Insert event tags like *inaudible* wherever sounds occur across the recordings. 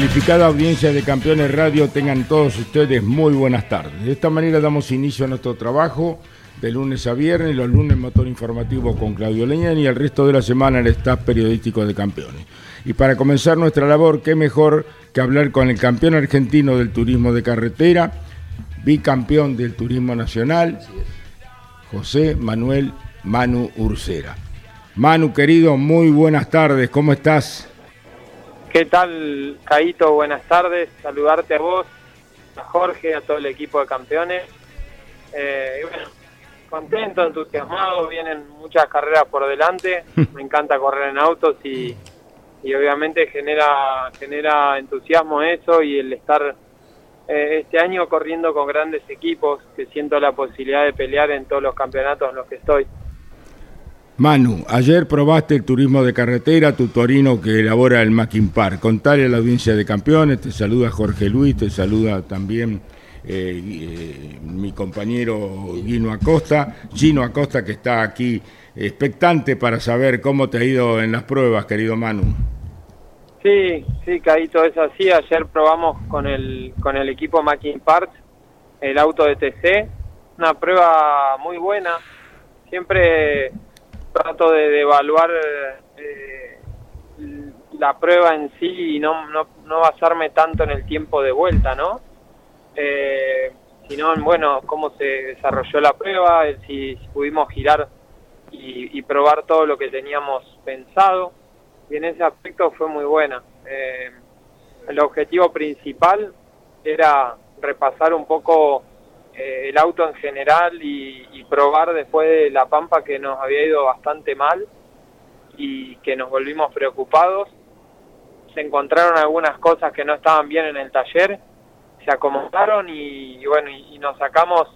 Calificada audiencia de Campeones Radio, tengan todos ustedes muy buenas tardes. De esta manera damos inicio a nuestro trabajo de lunes a viernes, los lunes motor informativo con Claudio Leñán y el resto de la semana el staff periodístico de Campeones. Y para comenzar nuestra labor, qué mejor que hablar con el campeón argentino del turismo de carretera, bicampeón del turismo nacional, José Manuel Manu Ursera. Manu, querido, muy buenas tardes, ¿cómo estás? ¿Qué tal, Caito? Buenas tardes. Saludarte a vos, a Jorge, a todo el equipo de campeones. Eh, y bueno, contento, entusiasmado. Vienen muchas carreras por delante. *laughs* Me encanta correr en autos y, y obviamente genera, genera entusiasmo eso y el estar eh, este año corriendo con grandes equipos que siento la posibilidad de pelear en todos los campeonatos en los que estoy. Manu, ayer probaste el turismo de carretera, tu torino que elabora el Mackin Park. Contale a la audiencia de campeones, te saluda Jorge Luis, te saluda también eh, eh, mi compañero Gino Acosta, Gino Acosta que está aquí expectante para saber cómo te ha ido en las pruebas, querido Manu. Sí, sí, Caito, es así. Ayer probamos con el, con el equipo Mackin Park el auto de TC, una prueba muy buena. Siempre trato de, evaluar eh, la prueba en sí y no, no, no, basarme tanto en el tiempo de vuelta, ¿no? Eh, sino en, bueno, cómo se desarrolló la prueba, si, pudimos girar y, y, probar todo lo que teníamos pensado. Y en ese aspecto fue muy buena. Eh, el objetivo principal era repasar un poco eh, el auto en general y, probar después de la Pampa que nos había ido bastante mal y que nos volvimos preocupados. Se encontraron algunas cosas que no estaban bien en el taller, se acomodaron y, bueno, y, nos sacamos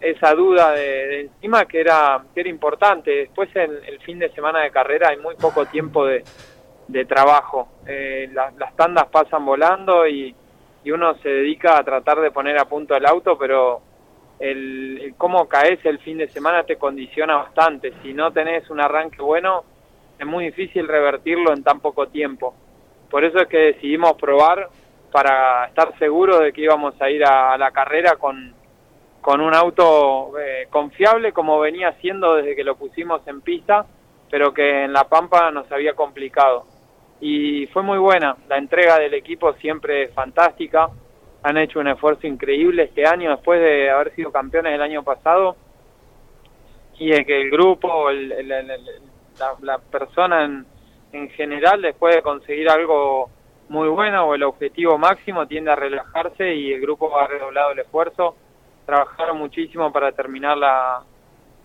esa duda de, encima que era, que era importante. Después en el fin de semana de carrera hay muy poco tiempo de, trabajo. Eh, la, las tandas pasan volando y uno se dedica a tratar de poner a punto el auto, pero el, el, cómo caes el fin de semana te condiciona bastante. Si no tenés un arranque bueno, es muy difícil revertirlo en tan poco tiempo. Por eso es que decidimos probar para estar seguros de que íbamos a ir a, la carrera con, con un auto eh, confiable como venía siendo desde que lo pusimos en pista, pero que en La Pampa nos había complicado. Y fue muy buena, la entrega del equipo siempre fantástica, han hecho un esfuerzo increíble este año después de haber sido campeones el año pasado y de que el grupo, el, el, la, persona en, en, general después de conseguir algo muy bueno o el objetivo máximo tiende a relajarse y el grupo ha redoblado el esfuerzo, trabajaron muchísimo para terminar la,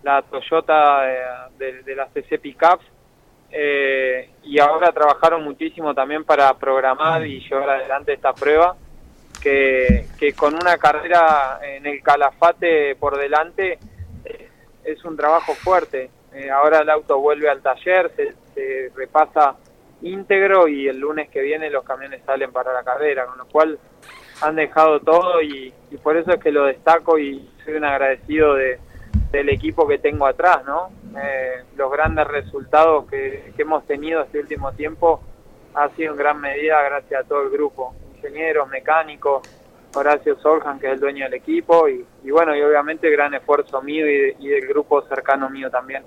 la Toyota de, de, de las TC Pickups eh, y ahora trabajaron muchísimo también para programar y llevar adelante esta prueba que, que con una carrera en el calafate por delante eh, es un trabajo fuerte. Eh, ahora el auto vuelve al taller, se, se, repasa íntegro y el lunes que viene los camiones salen para la carrera, con lo cual han dejado todo y, y por eso es que lo destaco y soy un agradecido de, del equipo que tengo atrás, ¿no? Eh, los grandes resultados que, que hemos tenido este último tiempo ha sido en gran medida gracias a todo el grupo ingenieros, mecánicos, Horacio Soljan, que es el dueño del equipo, y, bueno, y obviamente gran esfuerzo mío y, del grupo cercano mío también.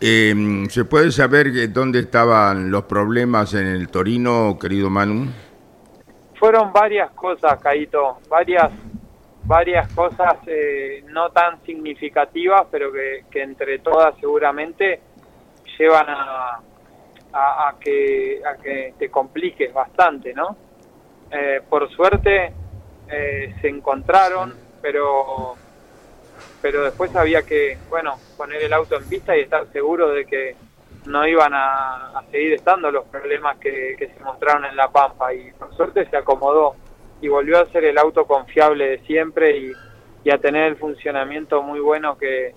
Em, ¿Se puede saber dónde estaban los problemas en el Torino, querido Manu? Fueron varias cosas, Caito, varias varias cosas eh, no tan significativas, pero que, entre todas seguramente llevan a, a, que, a que te compliques bastante, ¿no? Eh, por suerte eh, se encontraron, pero pero después había que, bueno, poner el auto en pista y estar seguro de que no iban a, seguir estando los problemas que, que se mostraron en La Pampa y por suerte se acomodó y volvió a ser el auto confiable de siempre y, a tener el funcionamiento muy bueno que,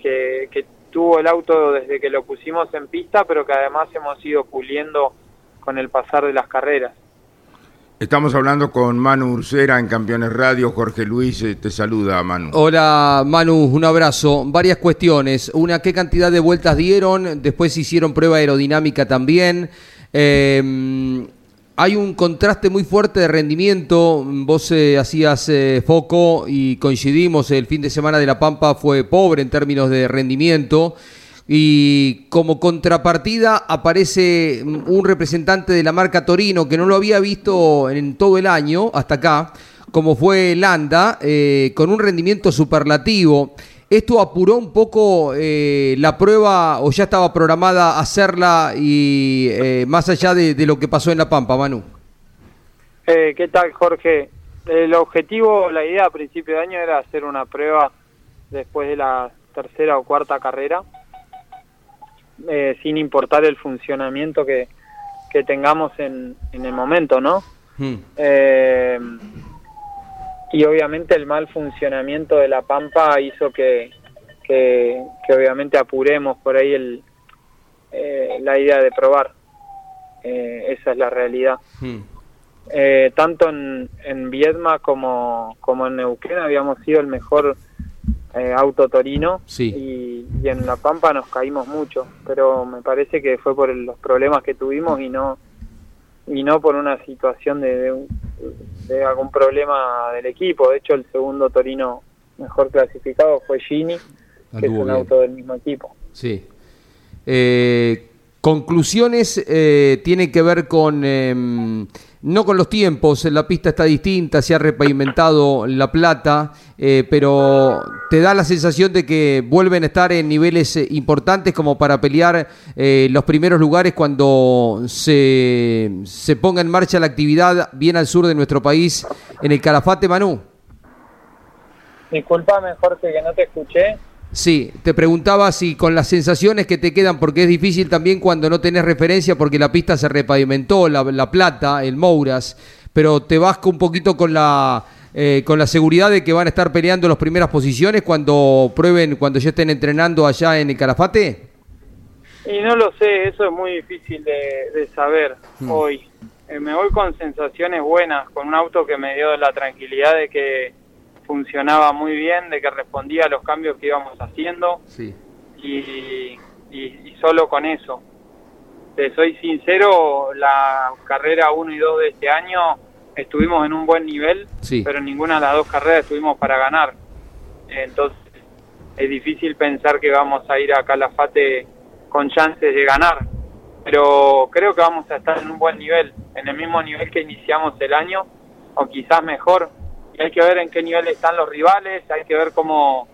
que, tuvo el auto desde que lo pusimos en pista, pero que además hemos ido puliendo con el pasar de las carreras. Estamos hablando con Manu Ursera en Campeones Radio. Jorge Luis eh, te saluda, Manu. Hola, Manu, un abrazo. Varias cuestiones. Una, ¿qué cantidad de vueltas dieron? Después hicieron prueba aerodinámica también. Eh, hay un contraste muy fuerte de rendimiento. Vos eh, hacías eh, foco y coincidimos, el fin de semana de La Pampa fue pobre en términos de rendimiento. Y como contrapartida aparece un representante de la marca Torino que no lo había visto en todo el año hasta acá, como fue Landa, eh, con un rendimiento superlativo. ¿Esto apuró un poco eh, la prueba o ya estaba programada hacerla y eh, más allá de, lo que pasó en La Pampa, Manu? Eh, ¿Qué tal, Jorge? El objetivo, la idea a principio de año era hacer una prueba después de la tercera o cuarta carrera, sin importar el funcionamiento que, tengamos en, el momento, ¿no? Hmm y obviamente el mal funcionamiento de la Pampa hizo que, que, obviamente apuremos por ahí el, eh, la idea de probar. Eh, esa es la realidad. Hmm. Eh, tanto en, en Viedma como, como en Neuquén habíamos sido el mejor auto torino y, y, en La Pampa nos caímos mucho, pero me parece que fue por los problemas que tuvimos y no y no por una situación de, de, algún problema del equipo. De hecho, el segundo Torino mejor clasificado fue Gini, que es un auto del mismo equipo. Sí. Eh, conclusiones eh, tienen que ver con em, no con los tiempos, la pista está distinta, se ha repavimentado La Plata, eh, pero te da la sensación de que vuelven a estar en niveles eh, importantes como para pelear eh, los primeros lugares cuando se, se ponga en marcha la actividad bien al sur de nuestro país en el Calafate, Manu. Disculpame, Jorge, que no te escuché. Sí, te preguntaba si con las sensaciones que te quedan, porque es difícil también cuando no tenés referencia, porque la pista se repavimentó, la, la Plata, el Mouras, pero te vas un poquito con la eh, con la seguridad de que van a estar peleando las primeras posiciones cuando prueben, cuando ya estén entrenando allá en el Calafate. Y no lo sé, eso es muy difícil de, saber hmm. hoy. Eh, me voy con sensaciones buenas, con un auto que me dio la tranquilidad de que funcionaba muy bien, de que respondía a los cambios que íbamos haciendo. Sí. Y, solo con eso. Te soy sincero, la carrera 1 y 2 de este año estuvimos en un buen nivel, pero en ninguna de las dos carreras estuvimos para ganar. Entonces es difícil pensar que vamos a ir a Calafate con chances de ganar, pero creo que vamos a estar en un buen nivel, en el mismo nivel que iniciamos el año, o quizás mejor, y hay que ver en qué nivel están los rivales, hay que ver cómo,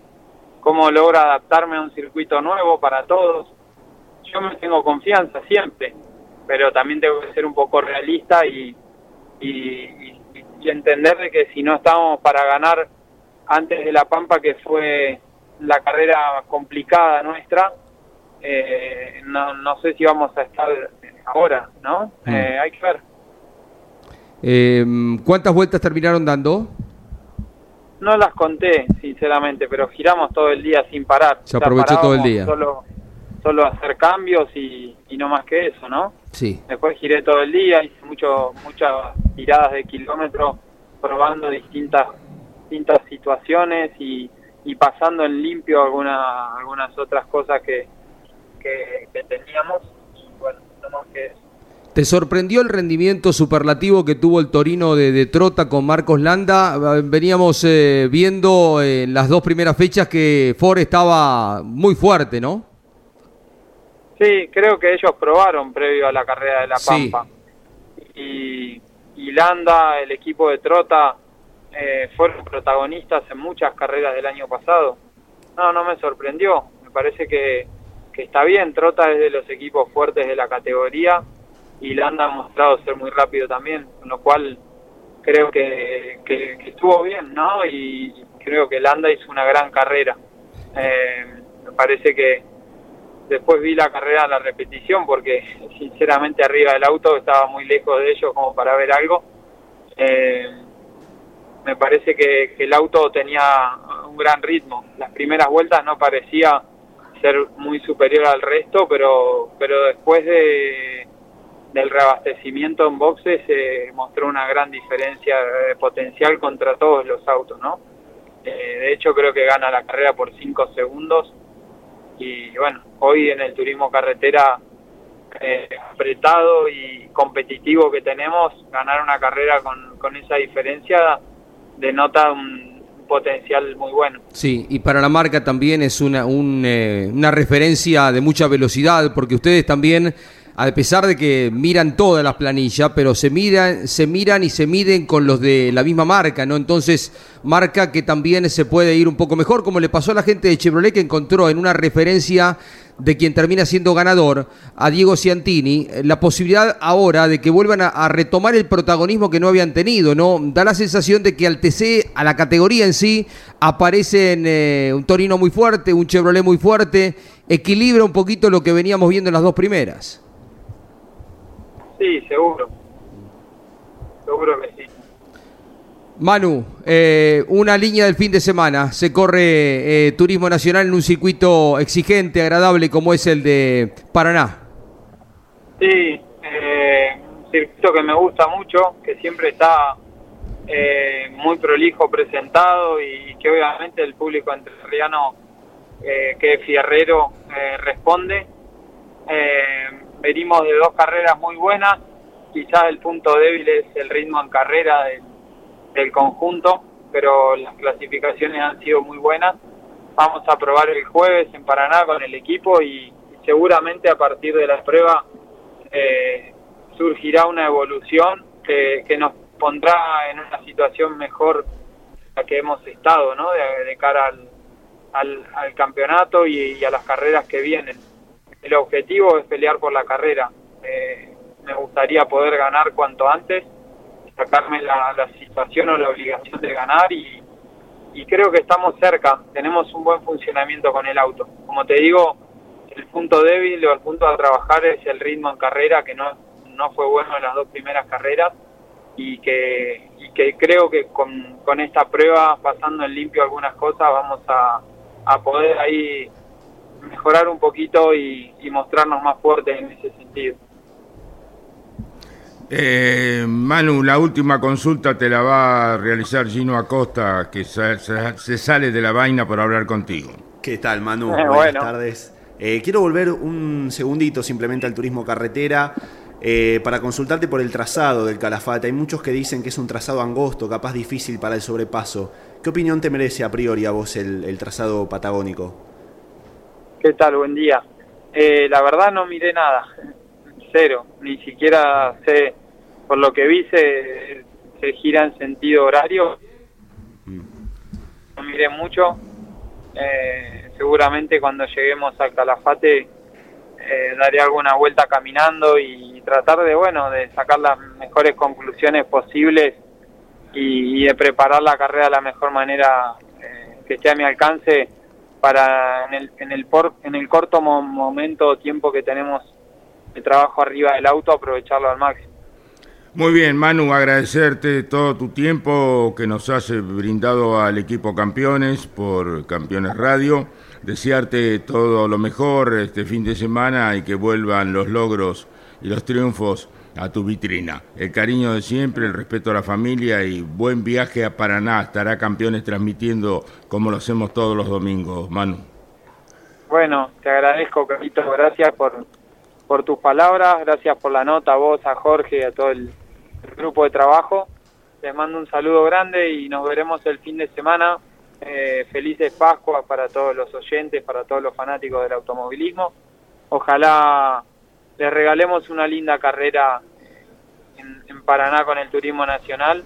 cómo logro adaptarme a un circuito nuevo para todos. Yo me tengo confianza siempre, pero también tengo que ser un poco realista y, y, entender de que si no estamos para ganar antes de La Pampa, que fue la carrera complicada nuestra, eh, no, no sé si vamos a estar ahora, ¿no? Mm. Eh, hay que ver. Eh, ¿Cuántas vueltas terminaron dando? No las conté, sinceramente, pero giramos todo el día sin parar. Se aprovechó todo el día. Solo, solo hacer cambios y, no más que eso, ¿no? Sí. Después giré todo el día, hice mucho, muchas tiradas de kilómetros probando distintas, distintas situaciones y, y pasando en limpio alguna, algunas otras cosas que, que, teníamos. Y bueno, no más que eso. ¿Te sorprendió el rendimiento superlativo que tuvo el Torino de, Trota con Marcos Landa? Veníamos eh, viendo en las dos primeras fechas que Ford estaba muy fuerte, ¿no? Sí, creo que ellos probaron previo a la carrera de La Pampa. Y, Landa, el equipo de Trota, eh, fueron protagonistas en muchas carreras del año pasado. No, no me sorprendió. Me parece que, que está bien. Trota es de los equipos fuertes de la categoría y Landa ha mostrado ser muy rápido también, con lo cual creo que, estuvo bien, ¿no? Y creo que Landa hizo una gran carrera. Eh, me parece que después vi la carrera, la repetición, porque sinceramente arriba del auto estaba muy lejos de ellos como para ver algo. Eh, me parece que, que, el auto tenía un gran ritmo. Las primeras vueltas no parecía ser muy superior al resto, pero, pero después de, del reabastecimiento en boxes se mostró una gran diferencia de potencial contra todos los autos, ¿no? Eh, de hecho creo que gana la carrera por 5 segundos y bueno, hoy en el turismo carretera eh, apretado y competitivo que tenemos, ganar una carrera con, con esa diferencia denota un, potencial muy bueno. Sí, y para la marca también es una, un, eh, una referencia de mucha velocidad, porque ustedes también a pesar de que miran todas las planillas, pero se miran, se miran y se miden con los de la misma marca, ¿no? Entonces, marca que también se puede ir un poco mejor, como le pasó a la gente de Chevrolet que encontró en una referencia de quien termina siendo ganador, a Diego Ciantini, la posibilidad ahora de que vuelvan a, retomar el protagonismo que no habían tenido, ¿no? Da la sensación de que al TC, a la categoría en sí, aparecen eh, un Torino muy fuerte, un Chevrolet muy fuerte, equilibra un poquito lo que veníamos viendo en las dos primeras. Sí, seguro. Seguro que sí. Manu, eh, una línea del fin de semana. Se corre eh, Turismo Nacional en un circuito exigente, agradable como es el de Paraná. Sí, eh, un circuito que me gusta mucho, que siempre está muy prolijo presentado y que obviamente el público entrerriano que es fierrero responde venimos de dos carreras muy buenas, quizás el punto débil es el ritmo en carrera del, conjunto, pero las clasificaciones han sido muy buenas. Vamos a probar el jueves en Paraná con el equipo y, seguramente a partir de la prueba eh, surgirá una evolución que, nos pondrá en una situación mejor la que hemos estado, ¿no? De, cara al, al, campeonato y a las carreras que vienen el objetivo es pelear por la carrera. Eh, me gustaría poder ganar cuanto antes, sacarme la, situación o la obligación de ganar y, creo que estamos cerca, tenemos un buen funcionamiento con el auto. Como te digo, el punto débil o el punto a trabajar es el ritmo en carrera, que no, no fue bueno en las dos primeras carreras y que, y que creo que con, con esta prueba, pasando en limpio algunas cosas, vamos a, a poder ahí mejorar un poquito y, mostrarnos más fuertes en ese sentido. Eh, Manu, la última consulta te la va a realizar Gino Acosta, que se, sale de la vaina por hablar contigo. ¿Qué tal, Manu? *laughs* Eh, Buenas tardes. Eh, quiero volver un segundito simplemente al turismo carretera para consultarte por el trazado del Calafate. Hay muchos que dicen que es un trazado angosto, capaz difícil para el sobrepaso. ¿Qué opinión te merece a priori a vos el trazado patagónico? ¿Qué tal? Buen día. Eh, la verdad no miré nada, *laughs* cero, ni siquiera sé, por lo que vi se, gira en sentido horario, mm. no miré mucho, eh, seguramente cuando lleguemos al Calafate eh, daré alguna vuelta caminando y tratar de, bueno, de sacar las mejores conclusiones posibles y, y de preparar la carrera de la mejor manera que esté a mi alcance para en el, en el, por, en el corto momento tiempo que tenemos de trabajo arriba del auto aprovecharlo al máximo. Muy bien, Manu, agradecerte todo tu tiempo que nos has brindado al equipo Campeones por Campeones Radio. Desearte todo lo mejor este fin de semana y que vuelvan los logros y los triunfos a tu vitrina. El cariño de siempre, el respeto a la familia y buen viaje a Paraná. Estará Campeones transmitiendo como lo hacemos todos los domingos, Manu. Bueno, te agradezco, Carlitos, gracias por, por tus palabras, gracias por la nota a vos, a Jorge, a todo el grupo de trabajo. Les mando un saludo grande y nos veremos el fin de semana. Eh, felices Pascuas para todos los oyentes, para todos los fanáticos del automovilismo. Ojalá les regalemos una linda carrera en, Paraná con el Turismo Nacional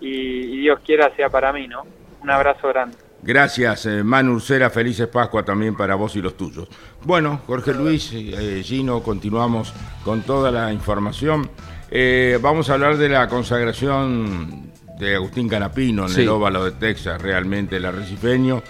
y, Dios quiera sea para mí, ¿no? Un abrazo grande. Gracias, eh, Manu Ursera, felices Pascua también para vos y los tuyos. Bueno, Jorge Luis, eh, Gino, continuamos con toda la información. Eh, vamos a hablar de la consagración de Agustín Canapino en el óvalo de Texas, realmente el arrecifeño.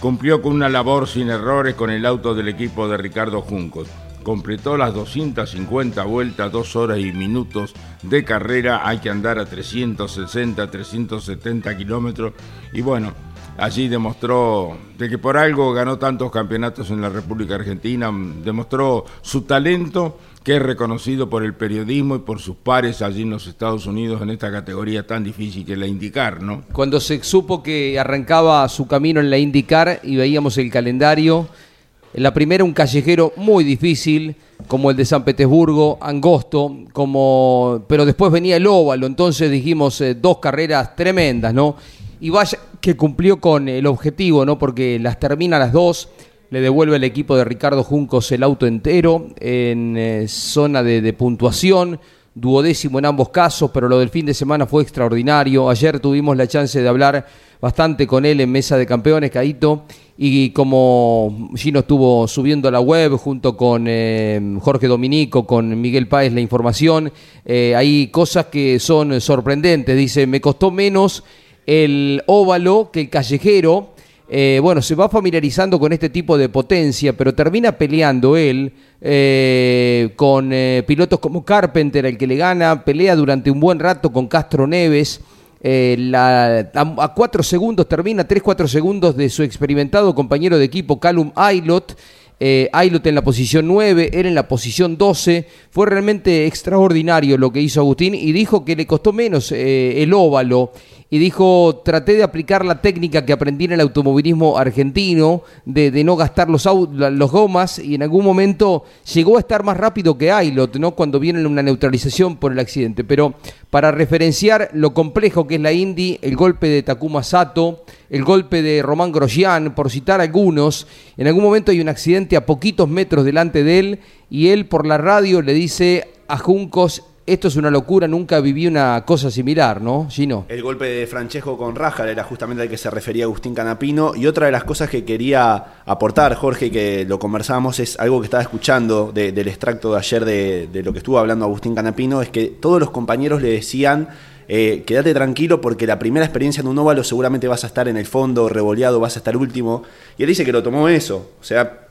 Cumplió con una labor sin errores con el auto del equipo de Ricardo Juncos. Completó las 250 vueltas, dos horas y minutos de carrera. Hay que andar a 360, 370 kilómetros. Y bueno, allí demostró de que por algo ganó tantos campeonatos en la República Argentina, demostró su talento que es reconocido por el periodismo y por sus pares allí en los Estados Unidos en esta categoría tan difícil que la IndyCar, ¿no? Cuando se supo que arrancaba su camino en la IndyCar y veíamos el calendario, en la primera un callejero muy difícil, como el de San Petersburgo, angosto, como pero después venía el óvalo, entonces dijimos eh, dos carreras tremendas, ¿no? Y vaya que cumplió con el objetivo, ¿no? Porque las termina las dos, le devuelve el equipo de Ricardo Juncos el auto entero en eh, zona de, puntuación, duodécimo en ambos casos, pero lo del fin de semana fue extraordinario. Ayer tuvimos la chance de hablar bastante con él en Mesa de Campeones, Caito, y como Gino estuvo subiendo a la web junto con eh, Jorge Dominico, con Miguel Páez la información, eh, hay cosas que son sorprendentes. Dice, me costó menos el óvalo que el callejero. Eh, bueno, se va familiarizando con este tipo de potencia, pero termina peleando él con pilotos como Carpenter, el que le gana, pelea durante un buen rato con Castro Neves. A, cuatro segundos, termina tres, cuatro segundos de su experimentado compañero de equipo, Callum Aylot. Eh, Aylot en la posición 9, él en la posición 12. Fue realmente extraordinario lo que hizo Agustín y dijo que le costó menos el óvalo y dijo, traté de aplicar la técnica que aprendí en el automovilismo argentino, de, no gastar los, los gomas, y en algún momento llegó a estar más rápido que Ailot, ¿no? cuando viene una neutralización por el accidente. Pero para referenciar lo complejo que es la Indy, el golpe de Takuma Sato, el golpe de Román Grosjean, por citar algunos, en algún momento hay un accidente a poquitos metros delante de él, y él por la radio le dice a Juncos, esto es una locura, nunca viví una cosa similar, ¿no, Gino? El golpe de Francesco con Rajar era justamente al que se refería Agustín Canapino. Y otra de las cosas que quería aportar, Jorge, que lo conversábamos, es algo que estaba escuchando del extracto de ayer de, lo que estuvo hablando Agustín Canapino, es que todos los compañeros le decían eh, quédate tranquilo porque la primera experiencia en un óvalo seguramente vas a estar en el fondo, revoleado, vas a estar último. Y él dice que lo tomó eso. O sea,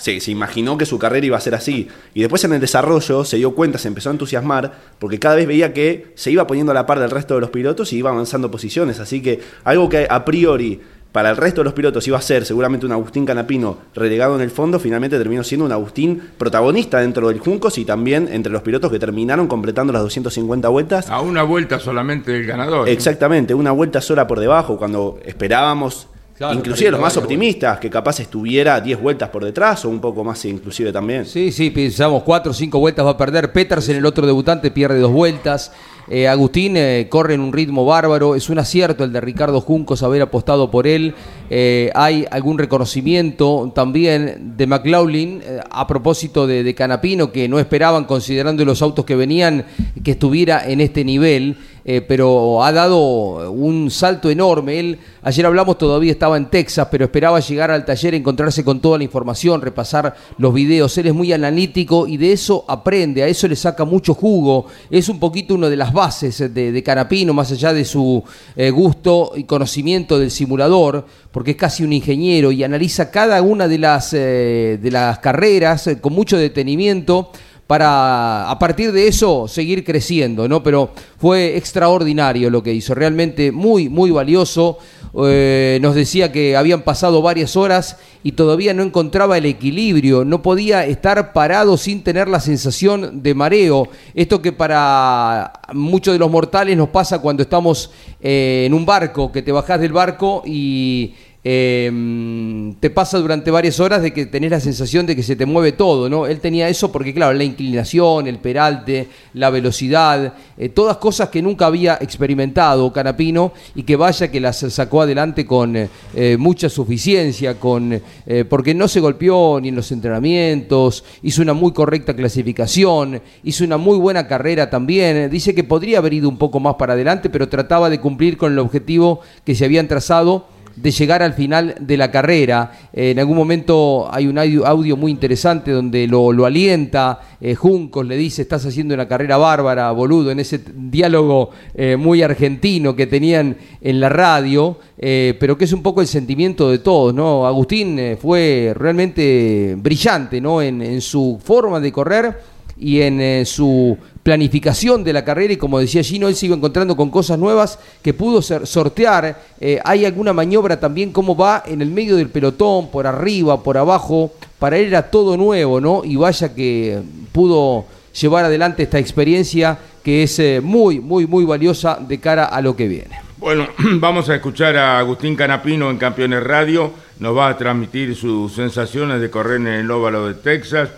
se, imaginó que su carrera iba a ser así. Y después en el desarrollo se dio cuenta, se empezó a entusiasmar, porque cada vez veía que se iba poniendo a la par del resto de los pilotos y iba avanzando posiciones. Así que algo que a priori para el resto de los pilotos iba a ser seguramente un Agustín Canapino relegado en el fondo, finalmente terminó siendo un Agustín protagonista dentro del Juncos y también entre los pilotos que terminaron completando las 250 vueltas. A una vuelta solamente del ganador. Exactamente, una vuelta sola por debajo, cuando esperábamos inclusive los más optimistas, que capaz estuviera 10 vueltas por detrás o un poco más inclusive también. Sí, sí, pensamos 4 o 5 vueltas va a perder. en el otro debutante, pierde dos vueltas. Eh, Agustín eh, corre en un ritmo bárbaro. Es un acierto el de Ricardo Juncos haber apostado por él. Eh, hay algún reconocimiento también de McLaughlin a propósito de, de Canapino, que no esperaban, considerando los autos que venían, que estuviera en este nivel. Eh, pero ha dado un salto enorme. Él, ayer hablamos, todavía estaba en Texas, pero esperaba llegar al taller, encontrarse con toda la información, repasar los videos. Él es muy analítico y de eso aprende, a eso le saca mucho jugo. Es un poquito una de las bases de, Canapino, más allá de su eh, gusto y conocimiento del simulador, porque es casi un ingeniero y analiza cada una de las, eh, de las carreras con mucho detenimiento para a partir de eso seguir creciendo, ¿no? Pero fue extraordinario lo que hizo, realmente muy, muy valioso. Eh, nos decía que habían pasado varias horas y todavía no encontraba el equilibrio, no podía estar parado sin tener la sensación de mareo. Esto que para muchos de los mortales nos pasa cuando estamos eh, en un barco, que te bajás del barco y eh, te pasa durante varias horas de que tenés la sensación de que se te mueve todo, ¿no? Él tenía eso porque, claro, la inclinación, el peralte, la velocidad, eh, todas cosas que nunca había experimentado Canapino y que vaya que las sacó adelante con eh, mucha suficiencia, con, porque no se golpeó ni en los entrenamientos, hizo una muy correcta clasificación, hizo una muy buena carrera también, dice que podría haber ido un poco más para adelante, pero trataba de cumplir con el objetivo que se habían trazado de llegar al final de la carrera. en algún momento hay un audio, muy interesante donde lo, alienta, eh, Juncos le dice, estás haciendo una carrera bárbara, boludo, en ese diálogo eh, muy argentino que tenían en la radio, eh, pero que es un poco el sentimiento de todos, ¿no? Agustín fue realmente brillante, ¿no? En, en su forma de correr y en su planificación de la carrera y como decía Gino, él iba encontrando con cosas nuevas que pudo sortear. Eh, hay alguna maniobra también, cómo va en el medio del pelotón, por arriba, por abajo. Para él era todo nuevo, ¿no? Y vaya que pudo llevar adelante esta experiencia que es eh, muy, muy, muy valiosa de cara a lo que viene. Bueno, *clears throat* vamos a escuchar a Agustín Canapino en Campeones Radio. Nos va a transmitir sus sensaciones de correr en el óvalo de Texas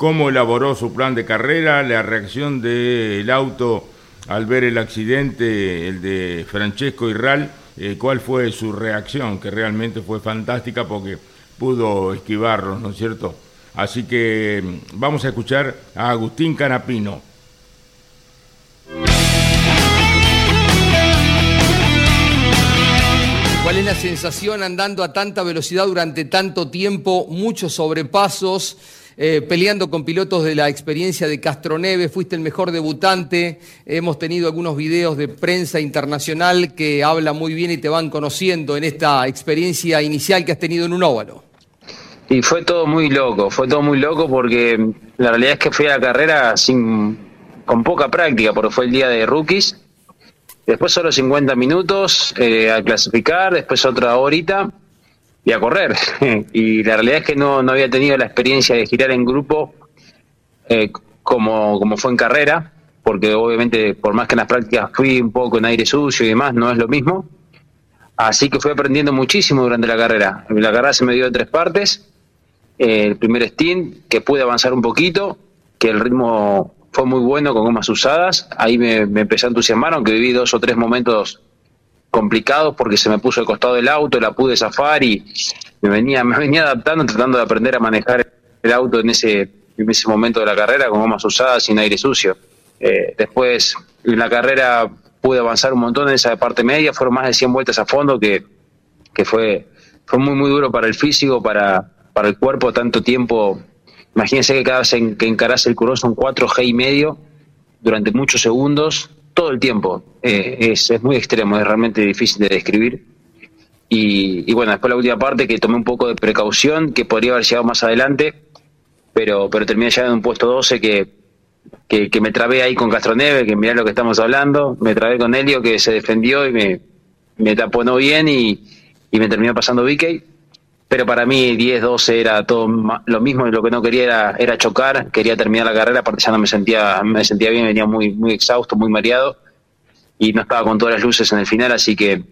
cómo elaboró su plan de carrera, la reacción del auto al ver el accidente, el de Francesco Irral, eh, cuál fue su reacción, que realmente fue fantástica porque pudo esquivarlo, ¿no es cierto? Así que mm, vamos a escuchar a Agustín Canapino. ¿Cuál es la sensación andando a tanta velocidad durante tanto tiempo, muchos sobrepasos? Eh, peleando con pilotos de la experiencia de Castroneve, fuiste el mejor debutante, hemos tenido algunos videos de prensa internacional que habla muy bien y te van conociendo en esta experiencia inicial que has tenido en un óvalo. Y fue todo muy loco, fue todo muy loco porque la realidad es que fui a la carrera sin, con poca práctica, porque fue el día de rookies. Después solo 50 minutos eh, a clasificar, después otra horita y a correr. *laughs* y la realidad es que no, no había tenido la experiencia de girar en grupo eh, como, como fue en carrera, porque obviamente por más que en las prácticas fui un poco en aire sucio y demás, no es lo mismo. Así que fui aprendiendo muchísimo durante la carrera. La carrera se me dio en tres partes. el primer stint, que pude avanzar un poquito, que el ritmo fue muy bueno con gomas usadas. Ahí me, me empecé a entusiasmar, aunque viví dos o tres momentos complicados porque se me puso al costado del auto, la pude zafar y me venía, me venía adaptando, tratando de aprender a manejar el auto en ese, en ese momento de la carrera con gomas usadas sin aire sucio. Eh, después en la carrera pude avanzar un montón en esa parte media, fueron más de 100 vueltas a fondo que, que fue, fue muy muy duro para el físico, para, para el cuerpo, tanto tiempo. Imagínense que cada vez que encarás el curón son 4G y medio durante muchos segundos, todo el tiempo. Eh, es, es, muy extremo, es realmente difícil de describir. Y, bueno, después la última parte que tomé un poco de precaución, que podría haber llegado más adelante, pero, pero terminé ya en un puesto 12 que, que, me trabé ahí con Castroneve, que mirá lo que estamos hablando, me trabé con Helio que se defendió y me, me taponó bien y, y me terminó pasando Vicky pero para mí 10, 12 era todo lo mismo y lo que no quería era, era chocar, quería terminar la carrera, aparte ya no me sentía, me sentía bien, venía muy, muy exhausto, muy mareado y no estaba con todas las luces en el final, así que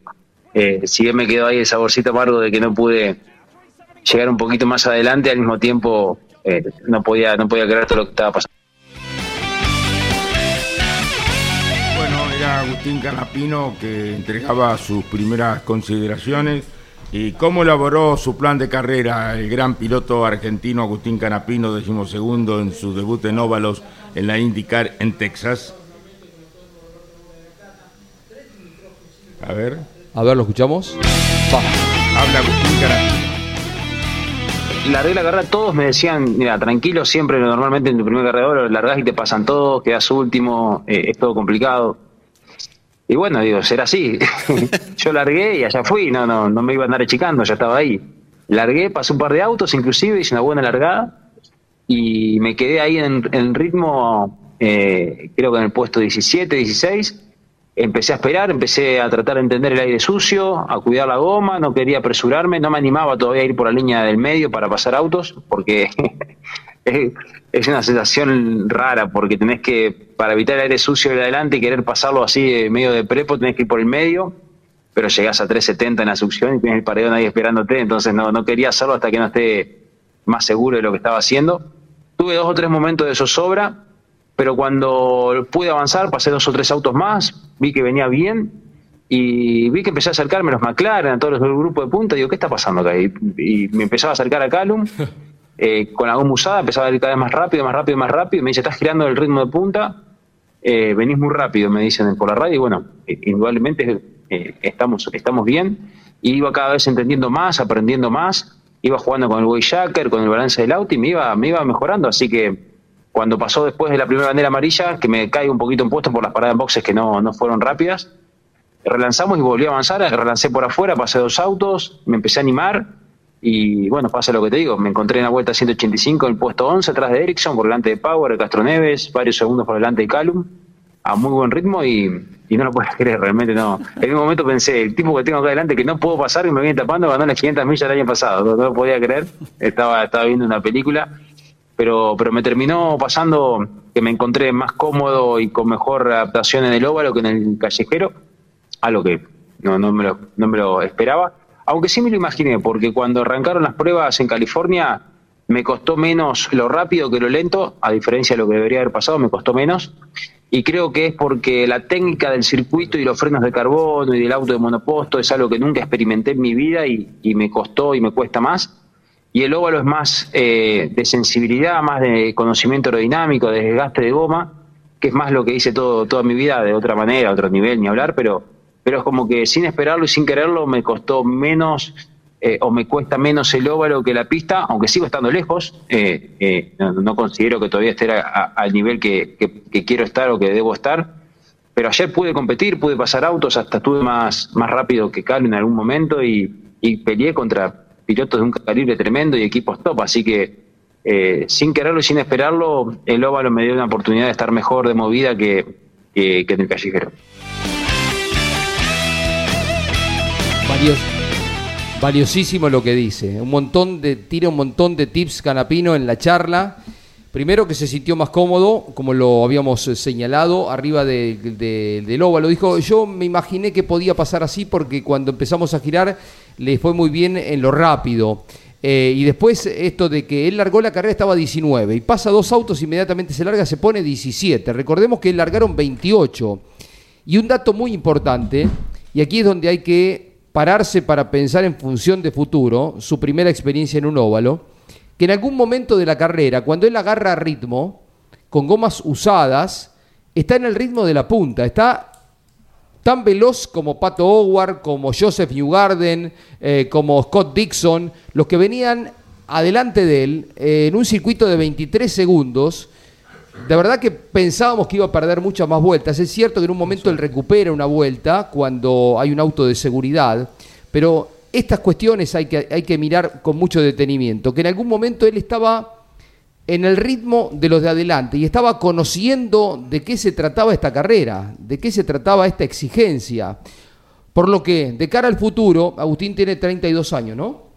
eh, si bien me quedó ahí el saborcito amargo de que no pude llegar un poquito más adelante, al mismo tiempo eh, no podía no podía creer todo lo que estaba pasando. Bueno, era Agustín Canapino que entregaba sus primeras consideraciones ¿Y cómo elaboró su plan de carrera el gran piloto argentino Agustín Canapino, decimosegundo en su debut en óvalos en la IndyCar en Texas? A ver. A ver, ¿lo escuchamos? Habla Agustín Canapino. La carrera, todos me decían, mira, tranquilo, siempre, normalmente en tu primer carrera largás y te pasan todos, quedas último, eh, es todo complicado y bueno, digo, será así. *laughs* Yo largué y allá fui, no, no, no me iba a andar achicando, ya estaba ahí. Largué, pasé un par de autos, inclusive hice una buena largada y me quedé ahí en, en ritmo, eh, creo que en el puesto 17, 16. Empecé a esperar, empecé a tratar de entender el aire sucio, a cuidar la goma, no quería apresurarme, no me animaba todavía a ir por la línea del medio para pasar autos, porque *laughs* es, una sensación rara porque tenés que, para evitar el aire sucio de adelante y querer pasarlo así medio de prepo, tenés que ir por el medio. pero llegás a 370 en la succión y tienes el paredón ahí esperándote, entonces no, no quería hacerlo hasta que no esté más seguro de lo que estaba haciendo. Tuve dos o tres momentos de zozobra, pero cuando pude avanzar, pasé dos o tres autos más, vi que venía bien y vi que empecé a acercarme a los McLaren, a todos los grupos de punta, y digo, ¿qué está pasando acá? Y, me empezaba a acercar a Calum, *laughs* eh, con la goma usada, empezaba a ir cada vez más rápido, más rápido, más rápido, me dice, estás girando el ritmo de punta, eh, venís muy rápido, me dicen por la radio, y bueno, eh, indudablemente estamos, estamos bien, y iba cada vez entendiendo más, aprendiendo más, iba jugando con el Wayjacker, con el balance del auto, y me iba, me iba mejorando, así que cuando pasó después de la primera bandera amarilla, que me caigo un poquito en puesto por las paradas en boxes que no, no fueron rápidas, relanzamos y volví a avanzar, relancé por afuera, pasé dos autos, me empecé a animar y bueno, pasa lo que te digo, me encontré en la vuelta 185 en el puesto 11 atrás de Ericsson, por delante de Power, de Castro Neves, varios segundos por delante de Calum, a muy buen ritmo y, no lo puedes *laughs* creer, realmente no. En un momento pensé, el tipo que tengo acá adelante que no puedo pasar y me viene tapando, ganó las 500 millas el año pasado, no, lo podía creer, estaba, estaba viendo una película, pero, pero me terminó pasando que me encontré más cómodo y con mejor adaptación en el óvalo que en el callejero algo que no, no, me lo, no me lo esperaba, aunque sí me lo imaginé, porque cuando arrancaron las pruebas en California me costó menos lo rápido que lo lento, a diferencia de lo que debería haber pasado, me costó menos, y creo que es porque la técnica del circuito y los frenos de carbono y del auto de monoposto es algo que nunca experimenté en mi vida y, me costó y me cuesta más. Y el óvalo es más eh, de sensibilidad, más de conocimiento aerodinámico, de desgaste de goma, que es más lo que hice todo, toda mi vida de otra manera, otro nivel, ni hablar, pero pero es como que sin esperarlo y sin quererlo me costó menos eh, o me cuesta menos el óvalo que la pista, aunque sigo estando lejos, eh, eh, no, considero que todavía esté al nivel que, quiero estar o que debo estar, pero ayer pude competir, pude pasar autos, hasta estuve más, más rápido que Carlos en algún momento y, peleé contra pilotos de un calibre tremendo y equipos top, así que sin quererlo y sin esperarlo, el óvalo me dio una oportunidad de estar mejor de movida que, que en el callejero. Valiosísimo lo que dice. Un montón de, tira un montón de tips Canapino en la charla. Primero que se sintió más cómodo, como lo habíamos eh, señalado, arriba del óvalo. Dijo, yo me imaginé que podía pasar así porque cuando empezamos a girar le fue muy bien en lo rápido. Eh, y después esto de que él largó la carrera estaba 19 y pasa dos autos, inmediatamente se larga, se pone 17. Recordemos que largaron 28. Y un dato muy importante, y aquí es donde hay que pararse para pensar en función de futuro, su primera experiencia en un óvalo, que en algún momento de la carrera, cuando él agarra ritmo, con gomas usadas, está en el ritmo de la punta, está tan veloz como Pato Howard, como Joseph Newgarden, eh, como Scott Dixon, los que venían adelante de él eh, en un circuito de 23 segundos, de verdad que pensábamos que iba a perder muchas más vueltas. Es cierto que en un momento él recupera una vuelta cuando hay un auto de seguridad, pero estas cuestiones hay que, hay que mirar con mucho detenimiento. Que en algún momento él estaba en el ritmo de los de adelante y estaba conociendo de qué se trataba esta carrera, de qué se trataba esta exigencia. Por lo que, de cara al futuro, Agustín tiene 32 años, ¿no?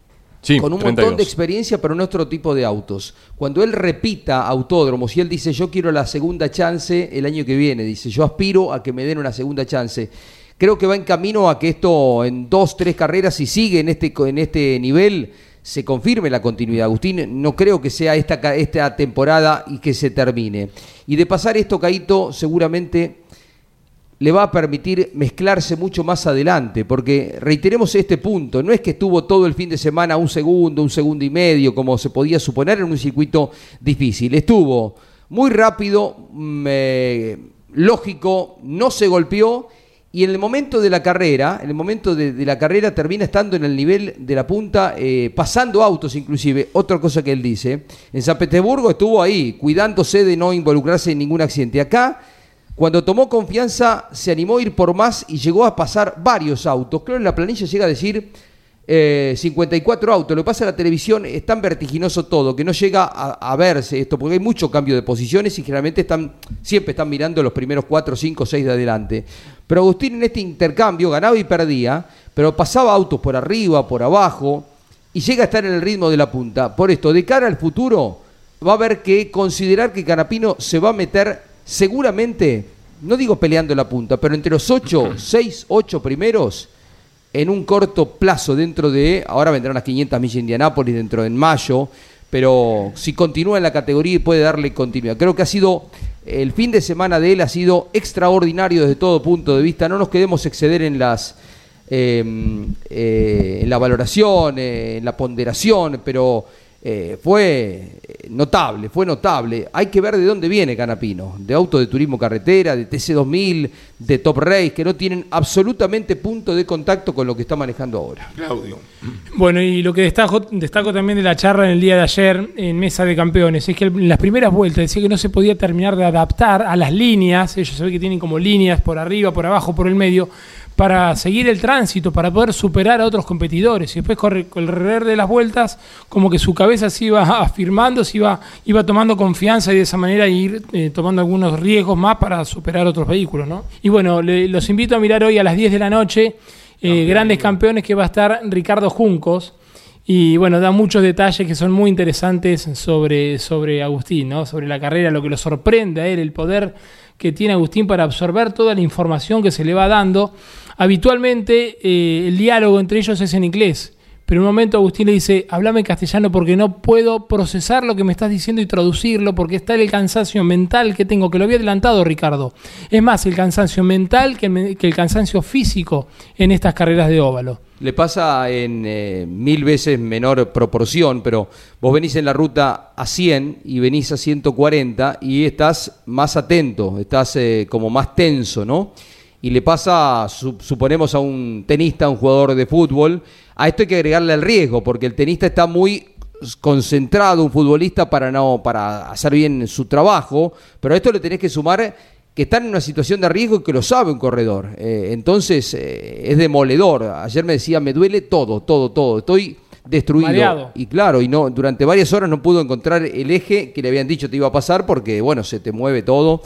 Con un montón de experiencia para nuestro tipo de autos. Cuando él repita autódromos y él dice yo quiero la segunda chance el año que viene, dice yo aspiro a que me den una segunda chance. Creo que va en camino a que esto en dos, tres carreras, si sigue en este, en este nivel, se confirme la continuidad. Agustín, no creo que sea esta, esta temporada y que se termine. Y de pasar esto, Caito, seguramente le va a permitir mezclarse mucho más adelante, porque reiteremos este punto, no es que estuvo todo el fin de semana un segundo, un segundo y medio, como se podía suponer en un circuito difícil, estuvo muy rápido, mm, eh, lógico, no se golpeó y en el momento de la carrera, en el momento de, la carrera termina estando en el nivel de la punta, eh, pasando autos inclusive, otra cosa que él dice, en San Petersburgo estuvo ahí, cuidándose de no involucrarse en ningún accidente. Acá cuando tomó confianza, se animó a ir por más y llegó a pasar varios autos. Creo que en la planilla llega a decir 54 eh, autos. Lo que pasa en la televisión es tan vertiginoso todo que no llega a, verse esto, porque hay mucho cambio de posiciones y generalmente están, siempre están mirando los primeros 4, 5, 6 de adelante. Pero Agustín en este intercambio ganaba y perdía, pero pasaba autos por arriba, por abajo, y llega a estar en el ritmo de la punta. Por esto, de cara al futuro, va a haber que considerar que Canapino se va a meter seguramente, no digo peleando la punta, pero entre los 8, 6, 8 primeros, en un corto plazo dentro de, ahora vendrán las 500 millas de Indianápolis dentro de mayo, pero si continúa en la categoría y puede darle continuidad. Creo que ha sido, el fin de semana de él ha sido extraordinario desde todo punto de vista, no nos queremos exceder en las... Em, eh, en la valoración, eh, en la ponderación, pero eh, fue notable, fue notable. Hay que ver de dónde viene Canapino, de auto de turismo carretera, de TC2000, de Top Race, que no tienen absolutamente punto de contacto con lo que está manejando ahora. Claudio. Bueno, y lo que destaco, destaco también de la charla en el día de ayer en Mesa de Campeones es que en las primeras vueltas decía que no se podía terminar de adaptar a las líneas, ellos se ve que tienen como líneas por arriba, por abajo, por el medio, para seguir el tránsito, para poder superar a otros competidores. Y después corre, correr de las vueltas, como que su cabeza se iba *laughs* afirmando, se iba, iba tomando confianza y de esa manera ir eh, tomando algunos riesgos más para superar otros vehículos. ¿no? Y bueno, los invito a mirar hoy a las 10 de la noche, eh, grandes campeones que va a estar Ricardo Juncos. Y bueno, da muchos detalles que son muy interesantes sobre, sobre Agustín, ¿no? sobre la carrera, lo que lo sorprende a él, el poder que tiene Agustín para absorber toda la información que se le va dando. Habitualmente eh, el diálogo entre ellos es en inglés, pero en un momento Agustín le dice, hablame en castellano porque no puedo procesar lo que me estás diciendo y traducirlo porque está el cansancio mental que tengo, que lo había adelantado Ricardo. Es más, el cansancio mental que el, cansancio físico en estas carreras de óvalo. Le pasa en eh, mil veces menor proporción, pero vos venís en la ruta a 100 y venís a 140 y estás más atento, estás eh, como más tenso, ¿no? y le pasa, suponemos, a un tenista, a un jugador de fútbol, a esto hay que agregarle el riesgo, porque el tenista está muy concentrado, un futbolista, para, no, para hacer bien su trabajo, pero a esto le tenés que sumar que están en una situación de riesgo y que lo sabe un corredor. Eh, entonces eh, es demoledor. Ayer me decía, me duele todo, todo, todo. Estoy destruido. Y claro, y no durante varias horas no pudo encontrar el eje que le habían dicho te iba a pasar porque, bueno, se te mueve todo.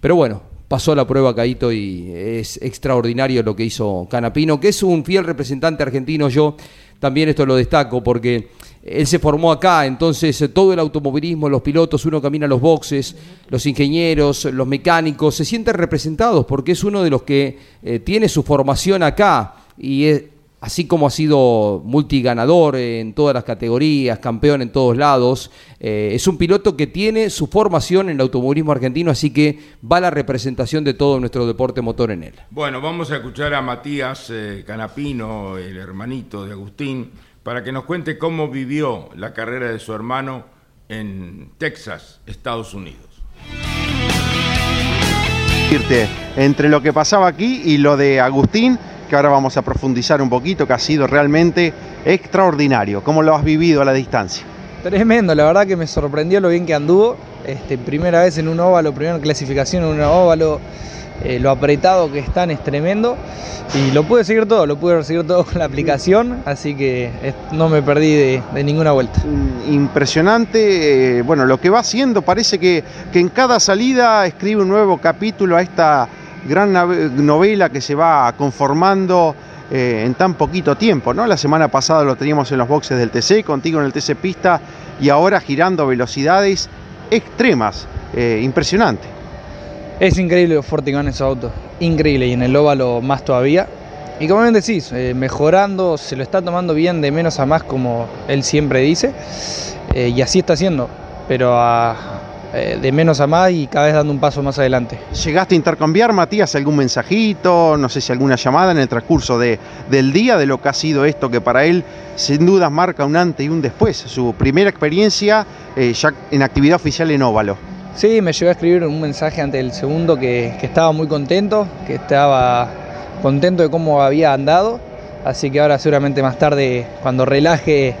Pero bueno, pasó la prueba Caito y es extraordinario lo que hizo Canapino, que es un fiel representante argentino. Yo también esto lo destaco porque él se formó acá, entonces todo el automovilismo, los pilotos, uno camina a los boxes, los ingenieros, los mecánicos, se sienten representados porque es uno de los que eh, tiene su formación acá y es, así como ha sido multiganador en todas las categorías, campeón en todos lados, eh, es un piloto que tiene su formación en el automovilismo argentino, así que va la representación de todo nuestro deporte motor en él. Bueno, vamos a escuchar a Matías eh, Canapino, el hermanito de Agustín, para que nos cuente cómo vivió la carrera de su hermano en Texas, Estados Unidos. Entre lo que pasaba aquí y lo de Agustín, que ahora vamos a profundizar un poquito, que ha sido realmente extraordinario. ¿Cómo lo has vivido a la distancia? Tremendo, la verdad que me sorprendió lo bien que anduvo. Este, primera vez en un óvalo, primera clasificación en un óvalo. Eh, lo apretado que están es tremendo y lo pude seguir todo, lo pude seguir todo *laughs* con la aplicación, así que no me perdí de, ninguna vuelta. Mm, impresionante, eh, bueno, lo que va haciendo parece que, que en cada salida escribe un nuevo capítulo a esta gran novela que se va conformando eh, en tan poquito tiempo, ¿no? La semana pasada lo teníamos en los boxes del TC, contigo en el TC Pista y ahora girando velocidades extremas, impresionante. Es increíble lo fuerte que van esos autos, increíble y en el óvalo más todavía. Y como bien decís, eh, mejorando, se lo está tomando bien de menos a más como él siempre dice, y así está haciendo, pero a, eh, de menos a más y cada vez dando un paso más adelante. ¿Llegaste a intercambiar, Matías, algún mensajito, no sé si alguna llamada en el transcurso de, del día de lo que ha sido esto, que para él sin dudas marca un antes y un después, su primera experiencia eh, ya en actividad oficial en Óvalo? Sí, me llegó a escribir un mensaje ante el segundo que, estaba muy contento, que estaba contento de cómo había andado, así que ahora seguramente más tarde, cuando relaje...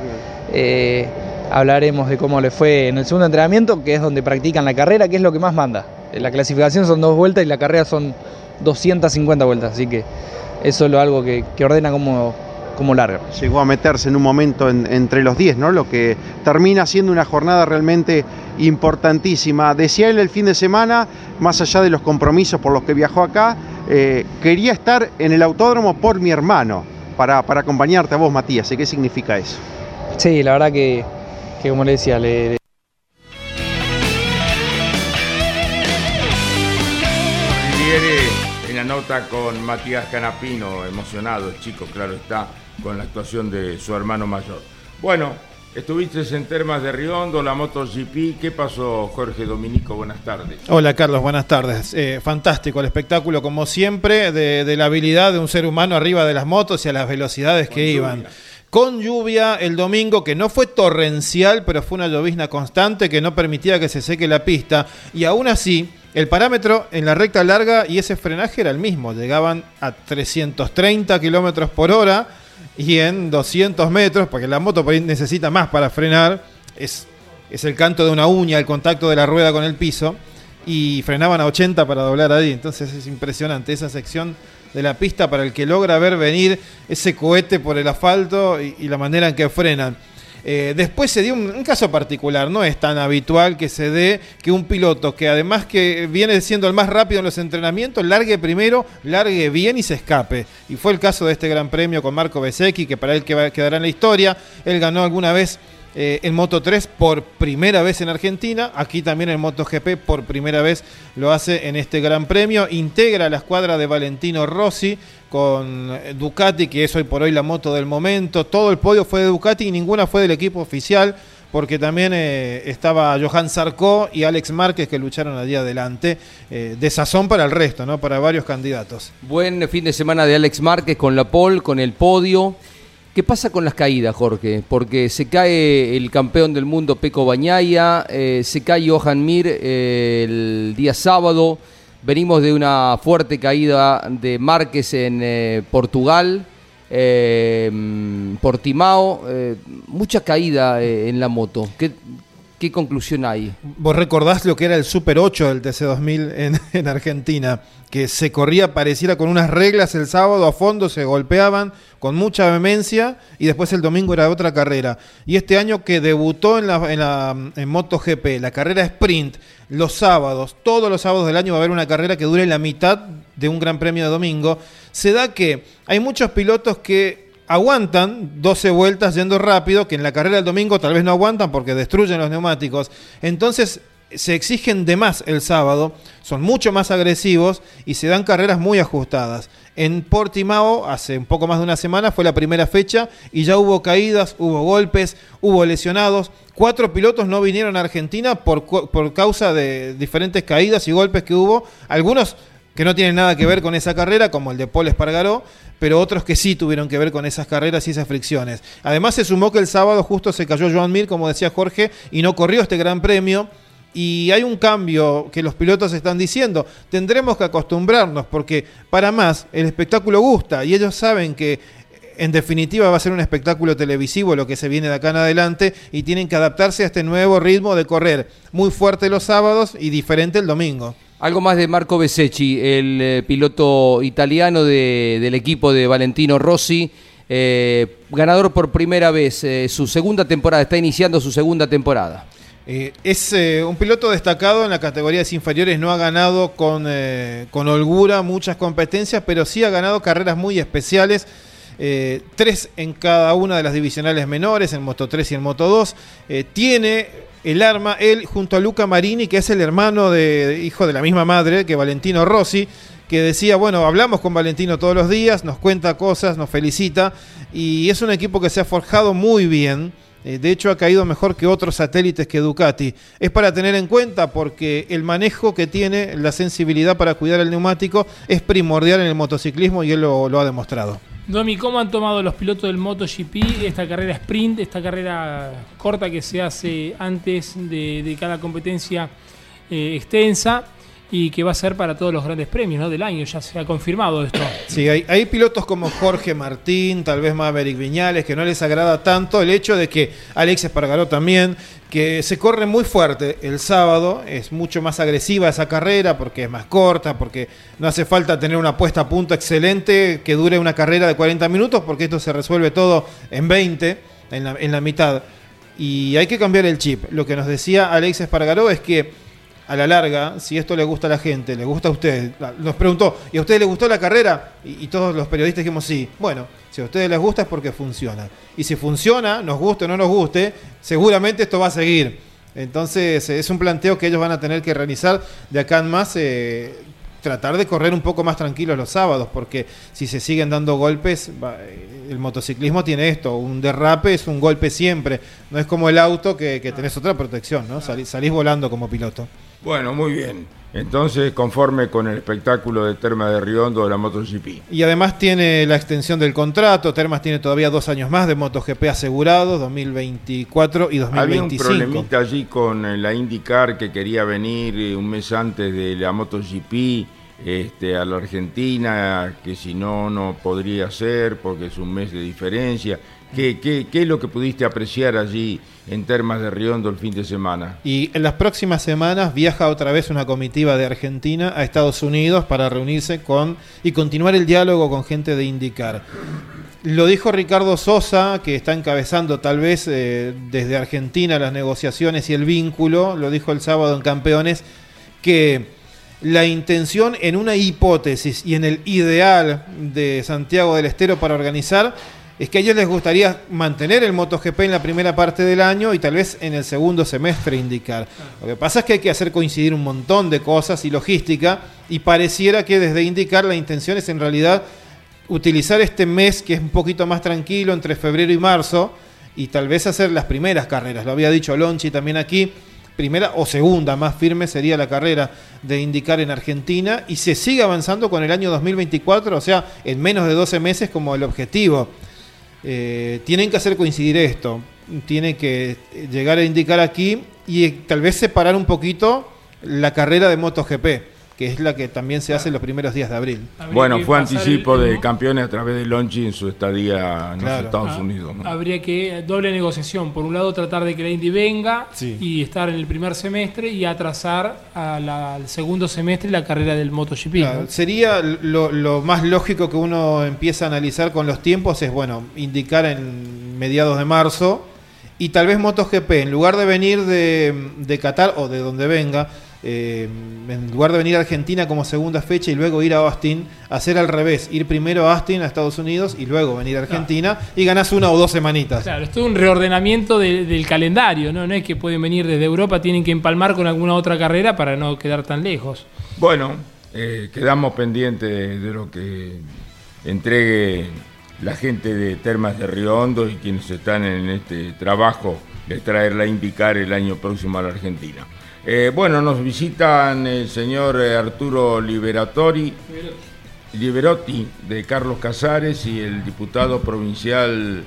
Eh, hablaremos de cómo le fue en el segundo entrenamiento, que es donde practican la carrera, que es lo que más manda. La clasificación son dos vueltas y la carrera son 250 vueltas, así que eso es algo que, ordena como, como larga. Llegó a meterse en un momento entre los 10, ¿no? Lo que termina siendo una jornada realmente importantísima. Decía él el fin de semana, más allá de los compromisos por los que viajó acá, eh, quería estar en el autódromo por mi hermano, para, para acompañarte a vos, Matías. ¿Y qué significa eso? Sí, la verdad que que como le decía, le, la nota con Matías Canapino, emocionado el chico, claro está, con la actuación de su hermano mayor. Bueno, estuviste en Termas de Riondo, la MotoGP. ¿Qué pasó, Jorge Dominico? Buenas tardes. Hola, Carlos, buenas tardes. Eh, fantástico el espectáculo, como siempre, de, la habilidad de un ser humano arriba de las motos y a las velocidades que iban con lluvia el domingo, que no fue torrencial, pero fue una llovizna constante que no permitía que se seque la pista. Y aún así, el parámetro en la recta larga y ese frenaje era el mismo. Llegaban a 330 kilómetros por hora y en 200 metros, porque la moto necesita más para frenar, es, es el canto de una uña, el contacto de la rueda con el piso. Y frenaban a 80 para doblar ahí. Entonces es impresionante esa sección de la pista para el que logra ver venir ese cohete por el asfalto y, la manera en que frenan. Eh, después se dio un, caso particular, no es tan habitual que se dé que un piloto que además que viene siendo el más rápido en los entrenamientos, largue primero, largue bien y se escape. Y fue el caso de este gran premio con Marco Besecchi, que para él quedará en la historia. Él ganó alguna vez eh, en Moto 3 por primera vez en Argentina. Aquí también en MotoGP por primera vez lo hace en este Gran Premio. Integra la escuadra de Valentino Rossi con Ducati, que es hoy por hoy la moto del momento. Todo el podio fue de Ducati y ninguna fue del equipo oficial porque también eh, estaba Johan Sarko y Alex Márquez que lucharon allí adelante, eh, de sazón para el resto, ¿no? para varios candidatos. Buen fin de semana de Alex Márquez con la pole, con el podio. ¿Qué pasa con las caídas, Jorge? Porque se cae el campeón del mundo Peco Bañaya, eh, se cae Johan Mir eh, el día sábado, venimos de una fuerte caída de Márquez en eh, Portugal, Portimao, mucha caída en la moto. ¿Qué, ¿Qué conclusión hay? Vos recordás lo que era el Super 8 del TC2000 en, *laughs* en Argentina que se corría pareciera con unas reglas el sábado a fondo, se golpeaban con mucha vehemencia y después el domingo era otra carrera. Y este año que debutó en MotoGP, la carrera sprint, los sábados, todos los sábados del año va a haber una carrera que dure la mitad de un gran premio de domingo, se da que hay muchos pilotos que aguantan 12 vueltas yendo rápido, que en la carrera del domingo tal vez no aguantan porque destruyen los neumáticos. Entonces se exigen de más el sábado, son mucho más agresivos y se dan carreras muy ajustadas. En Portimao, hace un poco más de una semana, fue la primera fecha y ya hubo caídas, hubo golpes, hubo lesionados. Cuatro pilotos no vinieron a Argentina por, por causa de diferentes caídas y golpes que hubo. Algunos que no tienen nada que ver con esa carrera, como el de Paul Espargaró, pero otros que sí tuvieron que ver con esas carreras y esas fricciones. Además se sumó que el sábado justo se cayó Joan Mir, como decía Jorge, y no corrió este gran premio y hay un cambio que los pilotos están diciendo. Tendremos que acostumbrarnos porque para más el espectáculo gusta y ellos saben que en definitiva va a ser un espectáculo televisivo lo que se viene de acá en adelante y tienen que adaptarse a este nuevo ritmo de correr muy fuerte los sábados y diferente el domingo. Algo más de Marco Besecchi, el eh, piloto italiano del equipo de Valentino Rossi, eh, ganador por primera vez, eh, su segunda temporada, está iniciando su segunda temporada. Es un piloto destacado en las categorías inferiores, no ha ganado con, con holgura muchas competencias, pero sí ha ganado carreras muy especiales. tres en cada una de las divisionales menores, en Moto 3 y en Moto 2. tiene el arma, él junto a Luca Marini, que es el hermano de, hijo de la misma madre que Valentino Rossi, que decía, bueno, hablamos con Valentino todos los días, nos cuenta cosas, nos felicita, y es un equipo que se ha forjado muy bien. Eh, de hecho, ha caído mejor que otros satélites que Ducati. Es para tener en cuenta porque el manejo que tiene, la sensibilidad para cuidar el neumático, es primordial en el motociclismo y él lo, ha demostrado. Domi, ¿cómo han tomado los pilotos del MotoGP esta carrera sprint, esta carrera corta que se hace antes de, cada competencia eh, extensa? Y que va a ser para todos los grandes premios del año, ya se ha confirmado esto. Sí, hay, hay, pilotos como Jorge Martín, tal vez Maverick Viñales, que no les agrada tanto el hecho de que Alex Espargaró también, que se corre muy fuerte el sábado, es mucho más agresiva esa carrera porque es más corta, porque no hace falta tener una puesta a punto excelente que dure una carrera de 40 minutos, porque esto se resuelve todo en 20, en la, en la mitad. Y hay que cambiar el chip. Lo que nos decía Alex Espargaró es que a la larga, si esto le gusta a la gente, le gusta a usted, nos preguntó, ¿y a usted le gustó la carrera? Y, todos los periodistas dijimos sí. Bueno, si a ustedes les gusta es porque funciona. Y si funciona, nos guste o no nos guste, seguramente esto va a seguir. Entonces es un planteo que ellos van a tener que realizar de acá en más, eh, tratar de correr un poco más tranquilos los sábados, porque si se siguen dando golpes, eh, el motociclismo tiene esto, un derrape es un golpe siempre, no es como el auto que, que tenés otra protección, ¿no? Salís volando como piloto. Bueno, muy bien. Entonces, conforme con el espectáculo de Terma de Riondo de la MotoGP. Y además tiene la extensión del contrato. Termas tiene todavía dos años más de MotoGP asegurado, 2024 y 2025. Había un problemita allí con eh, la IndyCar que quería venir eh, un mes antes de la MotoGP este, a la Argentina, que si no, no podría ser porque es un mes de diferencia. ¿Qué, qué, qué es lo que pudiste apreciar allí en Termas de Riondo el fin de semana? Y en las próximas semanas viaja otra vez una comitiva de Argentina a Estados Unidos para reunirse con y continuar el diálogo con gente de Indicar. Lo dijo Ricardo Sosa, que está encabezando tal vez eh, desde Argentina las negociaciones y el vínculo, lo dijo el sábado en Campeones, que la intención en una hipótesis y en el ideal de Santiago del Estero para organizar es que a ellos les gustaría mantener el MotoGP en la primera parte del año y tal vez en el segundo semestre indicar. Lo que pasa es que hay que hacer coincidir un montón de cosas y logística y pareciera que desde indicar la intención es en realidad utilizar este mes que es un poquito más tranquilo entre febrero y marzo y tal vez hacer las primeras carreras. Lo había dicho Lonchi también aquí primera o segunda más firme sería la carrera de indicar en Argentina y se sigue avanzando con el año 2024, o sea, en menos de 12 meses como el objetivo. Eh, tienen que hacer coincidir esto, tiene que llegar a indicar aquí y tal vez separar un poquito la carrera de MotoGP que es la que también se hace en los primeros días de abril. bueno, fue anticipo de campeones a través de Lonchi en su estadía en los Estados ah, Unidos. Habría que doble negociación. Por un lado, tratar de que la Indy venga y estar en el primer semestre y atrasar al segundo semestre la carrera del MotoGP. Sería lo, más lógico que uno empieza a analizar con los tiempos es, bueno, indicar en mediados de marzo y tal vez MotoGP, en lugar de venir de, de Qatar o de donde venga, eh, en lugar de venir a Argentina como segunda fecha y luego ir a Austin, hacer al revés, ir primero a Austin, a Estados Unidos, y luego venir a Argentina y ganas una o dos semanitas. Claro, esto es un reordenamiento del calendario, ¿no? No es que pueden venir desde Europa, tienen que empalmar con alguna otra carrera para no quedar tan lejos. Bueno, eh, quedamos pendientes de, lo que entregue la gente de Termas de Riondo y quienes están en este trabajo de traerla a indicar el año próximo a la Argentina. Eh, bueno, nos visitan el señor eh, Arturo Liberatori, Liberotti de Carlos Casares y el diputado provincial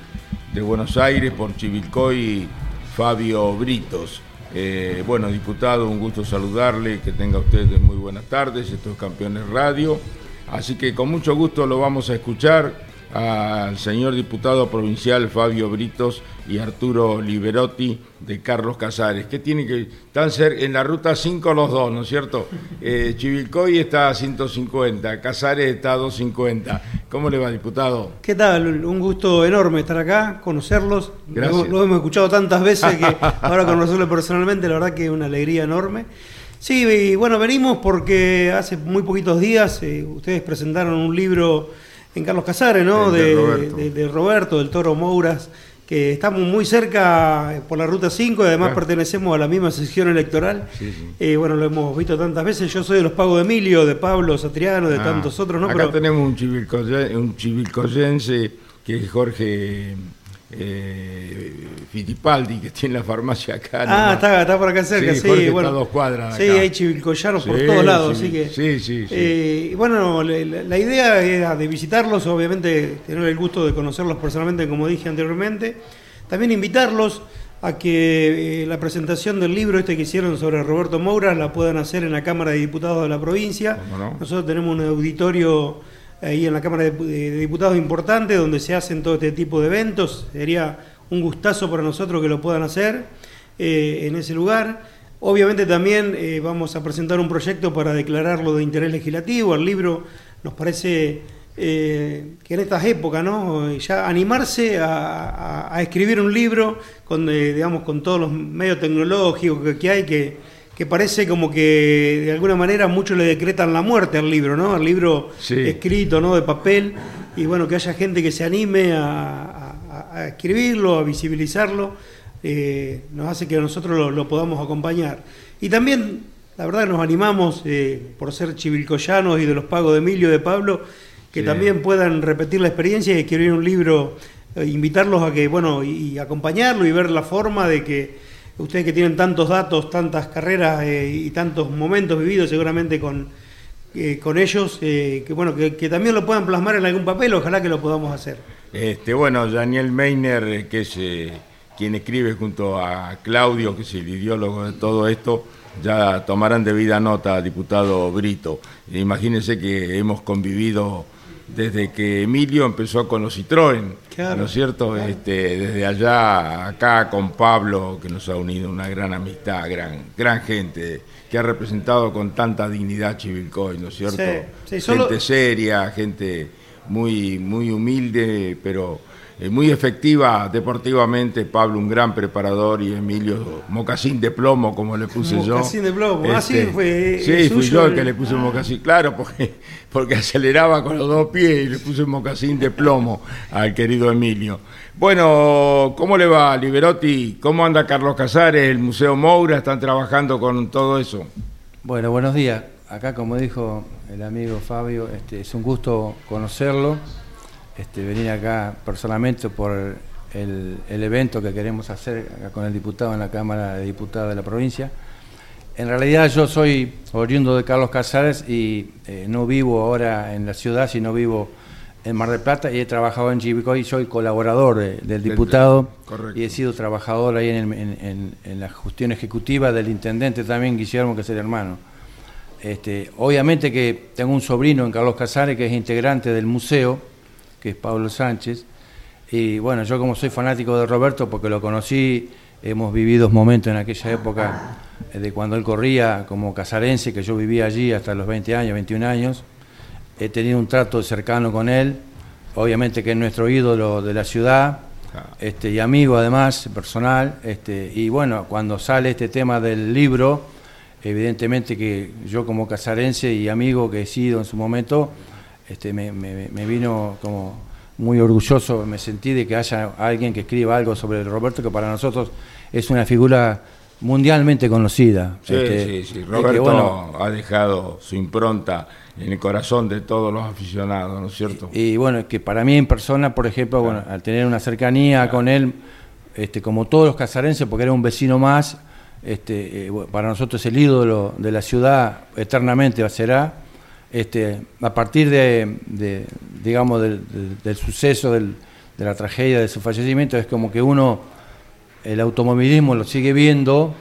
de Buenos Aires por Chivilcoy, Fabio Britos. Eh, bueno, diputado, un gusto saludarle, que tenga usted muy buenas tardes, estos Campeones Radio. Así que con mucho gusto lo vamos a escuchar al señor diputado provincial Fabio Britos y Arturo Liberotti de Carlos Casares, que tiene que están ser en la ruta 5 los dos, ¿no es cierto? *laughs* Eh, Chivilcoy está a 150, Casares está a 250. ¿Cómo le va, diputado? ¿Qué tal? Un gusto enorme estar acá, conocerlos. Gracias. Lo, hemos escuchado tantas veces que *laughs* ahora conocerlo personalmente, la verdad que es una alegría enorme. Sí, y bueno, venimos porque hace muy poquitos días eh, ustedes presentaron un libro en Carlos Casares, ¿no? De, Roberto. del Toro Mouras, que estamos muy cerca por la Ruta 5 y además pertenecemos a la misma sección electoral. Sí, eh, bueno, lo hemos visto tantas veces. Yo soy de los Pagos de Emilio, de Pablo Satriano, de ah, tantos otros, ¿no? Acá tenemos un chivilcoyense que es Jorge eh, Fittipaldi, que tiene la farmacia acá. Ah, está, está, por acá cerca, sí. bueno, a dos cuadras. Sí, hay chivilcoyanos por todos lados. Sí, así que, sí, sí. Eh, bueno, la, idea era de visitarlos, obviamente tener el gusto de conocerlos personalmente, como dije anteriormente. También invitarlos a que eh, la presentación del libro este que hicieron sobre Roberto Moura la puedan hacer en la Cámara de Diputados de la provincia. Nosotros tenemos un auditorio ahí en la Cámara de, Diputados importante, donde se hacen todo este tipo de eventos. Sería un gustazo para nosotros que lo puedan hacer eh, en ese lugar. Obviamente también eh, vamos a presentar un proyecto para declararlo de interés legislativo. El libro nos parece eh, que en estas épocas, ¿no? Ya animarse a, escribir un libro con, digamos, con todos los medios tecnológicos que hay que que parece como que de alguna manera muchos le decretan la muerte al libro, ¿no? Al libro escrito, ¿no? De papel. Y bueno, que haya gente que se anime a, escribirlo, a visibilizarlo, eh, nos hace que nosotros lo, podamos acompañar. Y también la verdad nos animamos, eh, por ser chivilcoyanos y de los pagos de Emilio de Pablo, que también puedan repetir la experiencia y escribir un libro, eh, invitarlos a que, bueno, y, acompañarlo y ver la forma de que ustedes que tienen tantos datos, tantas carreras eh, y tantos momentos vividos seguramente con, con ellos, que bueno, que, también lo puedan plasmar en algún papel, ojalá que lo podamos hacer. Este, bueno, Daniel Meiner, que es quien escribe junto a Claudio, que es el ideólogo de todo esto, ya tomarán debida nota, diputado Brito. Imagínense que hemos convivido desde que Emilio empezó con los Citroën, ¿no es cierto? Este, desde allá acá con Pablo, que nos ha unido una gran amistad, gran, gran gente, que ha representado con tanta dignidad Chivilcoy, ¿no es cierto? Gente seria, gente muy, muy humilde, pero muy efectiva deportivamente, Pablo un gran preparador y Emilio mocasín de plomo, como le puse yo. Mocasín de plomo, así este, fue. Sí, fui yo el que le puse un mocasín, claro, porque, *laughs* porque aceleraba con los dos pies y le puse un mocasín de plomo al querido Emilio. Bueno, ¿cómo le va, Liberotti? ¿Cómo anda Carlos Casares, el Museo Moura? ¿Están trabajando con todo eso? Bueno, buenos días. Acá, como dijo el amigo Fabio, este, es un gusto conocerlo este, venir acá personalmente por el, evento que queremos hacer con el diputado en la Cámara de Diputados de la provincia. En realidad yo soy oriundo de Carlos Casares y eh, no vivo ahora en la ciudad, sino vivo en Mar del Plata y he trabajado en Chivicoy y soy colaborador del diputado y he sido trabajador ahí en, la gestión ejecutiva del intendente también, Guillermo, que es el hermano. Este, obviamente que tengo un sobrino en Carlos Casares que es integrante del museo, que es Pablo Sánchez. Y bueno, yo como soy fanático de Roberto, porque lo conocí, hemos vivido momentos en aquella época eh, de cuando él corría como casarense, que yo vivía allí hasta los 20 años, 21 años. He tenido un trato cercano con él, obviamente que es nuestro ídolo de la ciudad, este, y amigo además, personal. Este, y bueno, cuando sale este tema del libro, evidentemente que yo como casarense y amigo que he sido en su momento, este, me, vino como muy orgulloso, me sentí de que haya alguien que escriba algo sobre Roberto, que para nosotros es una figura mundialmente conocida. Sí, este, sí, sí. Roberto ha dejado su impronta en el corazón de todos los aficionados, ¿no es cierto? Y, bueno, que para mí en persona, por ejemplo, bueno, al tener una cercanía con él, este, como todos los casarenses, porque era un vecino más, este, eh, para nosotros es el ídolo de la ciudad, eternamente será. Este, a partir de, digamos, del, suceso, de la tragedia de su fallecimiento, es como que uno, el automovilismo lo sigue viendo,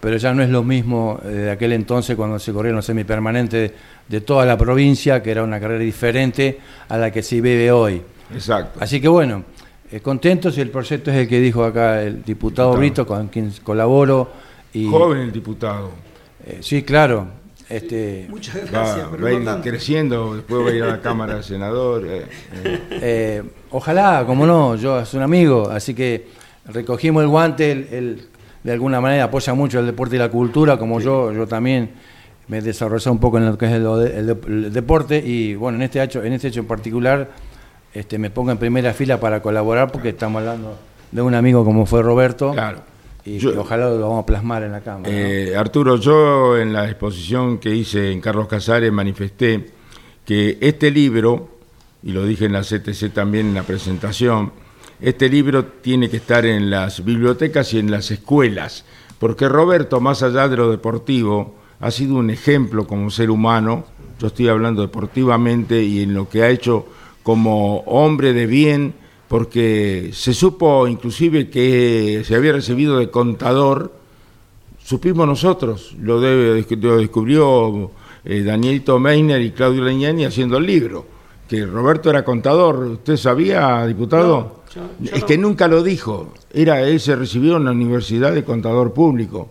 pero ya no es lo mismo eh, de aquel entonces cuando se corrieron los semipermanentes de toda la provincia, que era una carrera diferente a la que se vive hoy. Exacto. Así que bueno, eh, contentos y el proyecto es el que dijo acá el diputado, Brito, con quien colaboro. Y, Joven el diputado. Eh, sí, claro. Este, Muchas gracias. Va, a ir creciendo, después va a ir a la *laughs* Cámara de Senador. Eh, eh. Eh, ojalá, como no, yo soy un amigo, así que recogimos el guante, él, de alguna manera apoya mucho el deporte y la cultura, como yo, yo también me desarrollé un poco en lo que es el, deporte y bueno, en este hecho, en este hecho en particular este, me pongo en primera fila para colaborar porque estamos hablando de un amigo como fue Roberto. Claro y ojalá lo vamos a plasmar en la Cámara. Eh, Arturo, yo en la exposición que hice en Carlos Casares manifesté que este libro, y lo dije en la CTC también en la presentación, este libro tiene que estar en las bibliotecas y en las escuelas, porque Roberto, más allá de lo deportivo, ha sido un ejemplo como ser humano, yo estoy hablando deportivamente y en lo que ha hecho como hombre de bien, porque se supo inclusive que se había recibido de contador, supimos nosotros, lo, descubrió eh, Danielito Meiner y Claudio Leñani haciendo el libro, que Roberto era contador, ¿usted sabía, diputado? es que nunca lo dijo, era él se recibió en la Universidad de Contador Público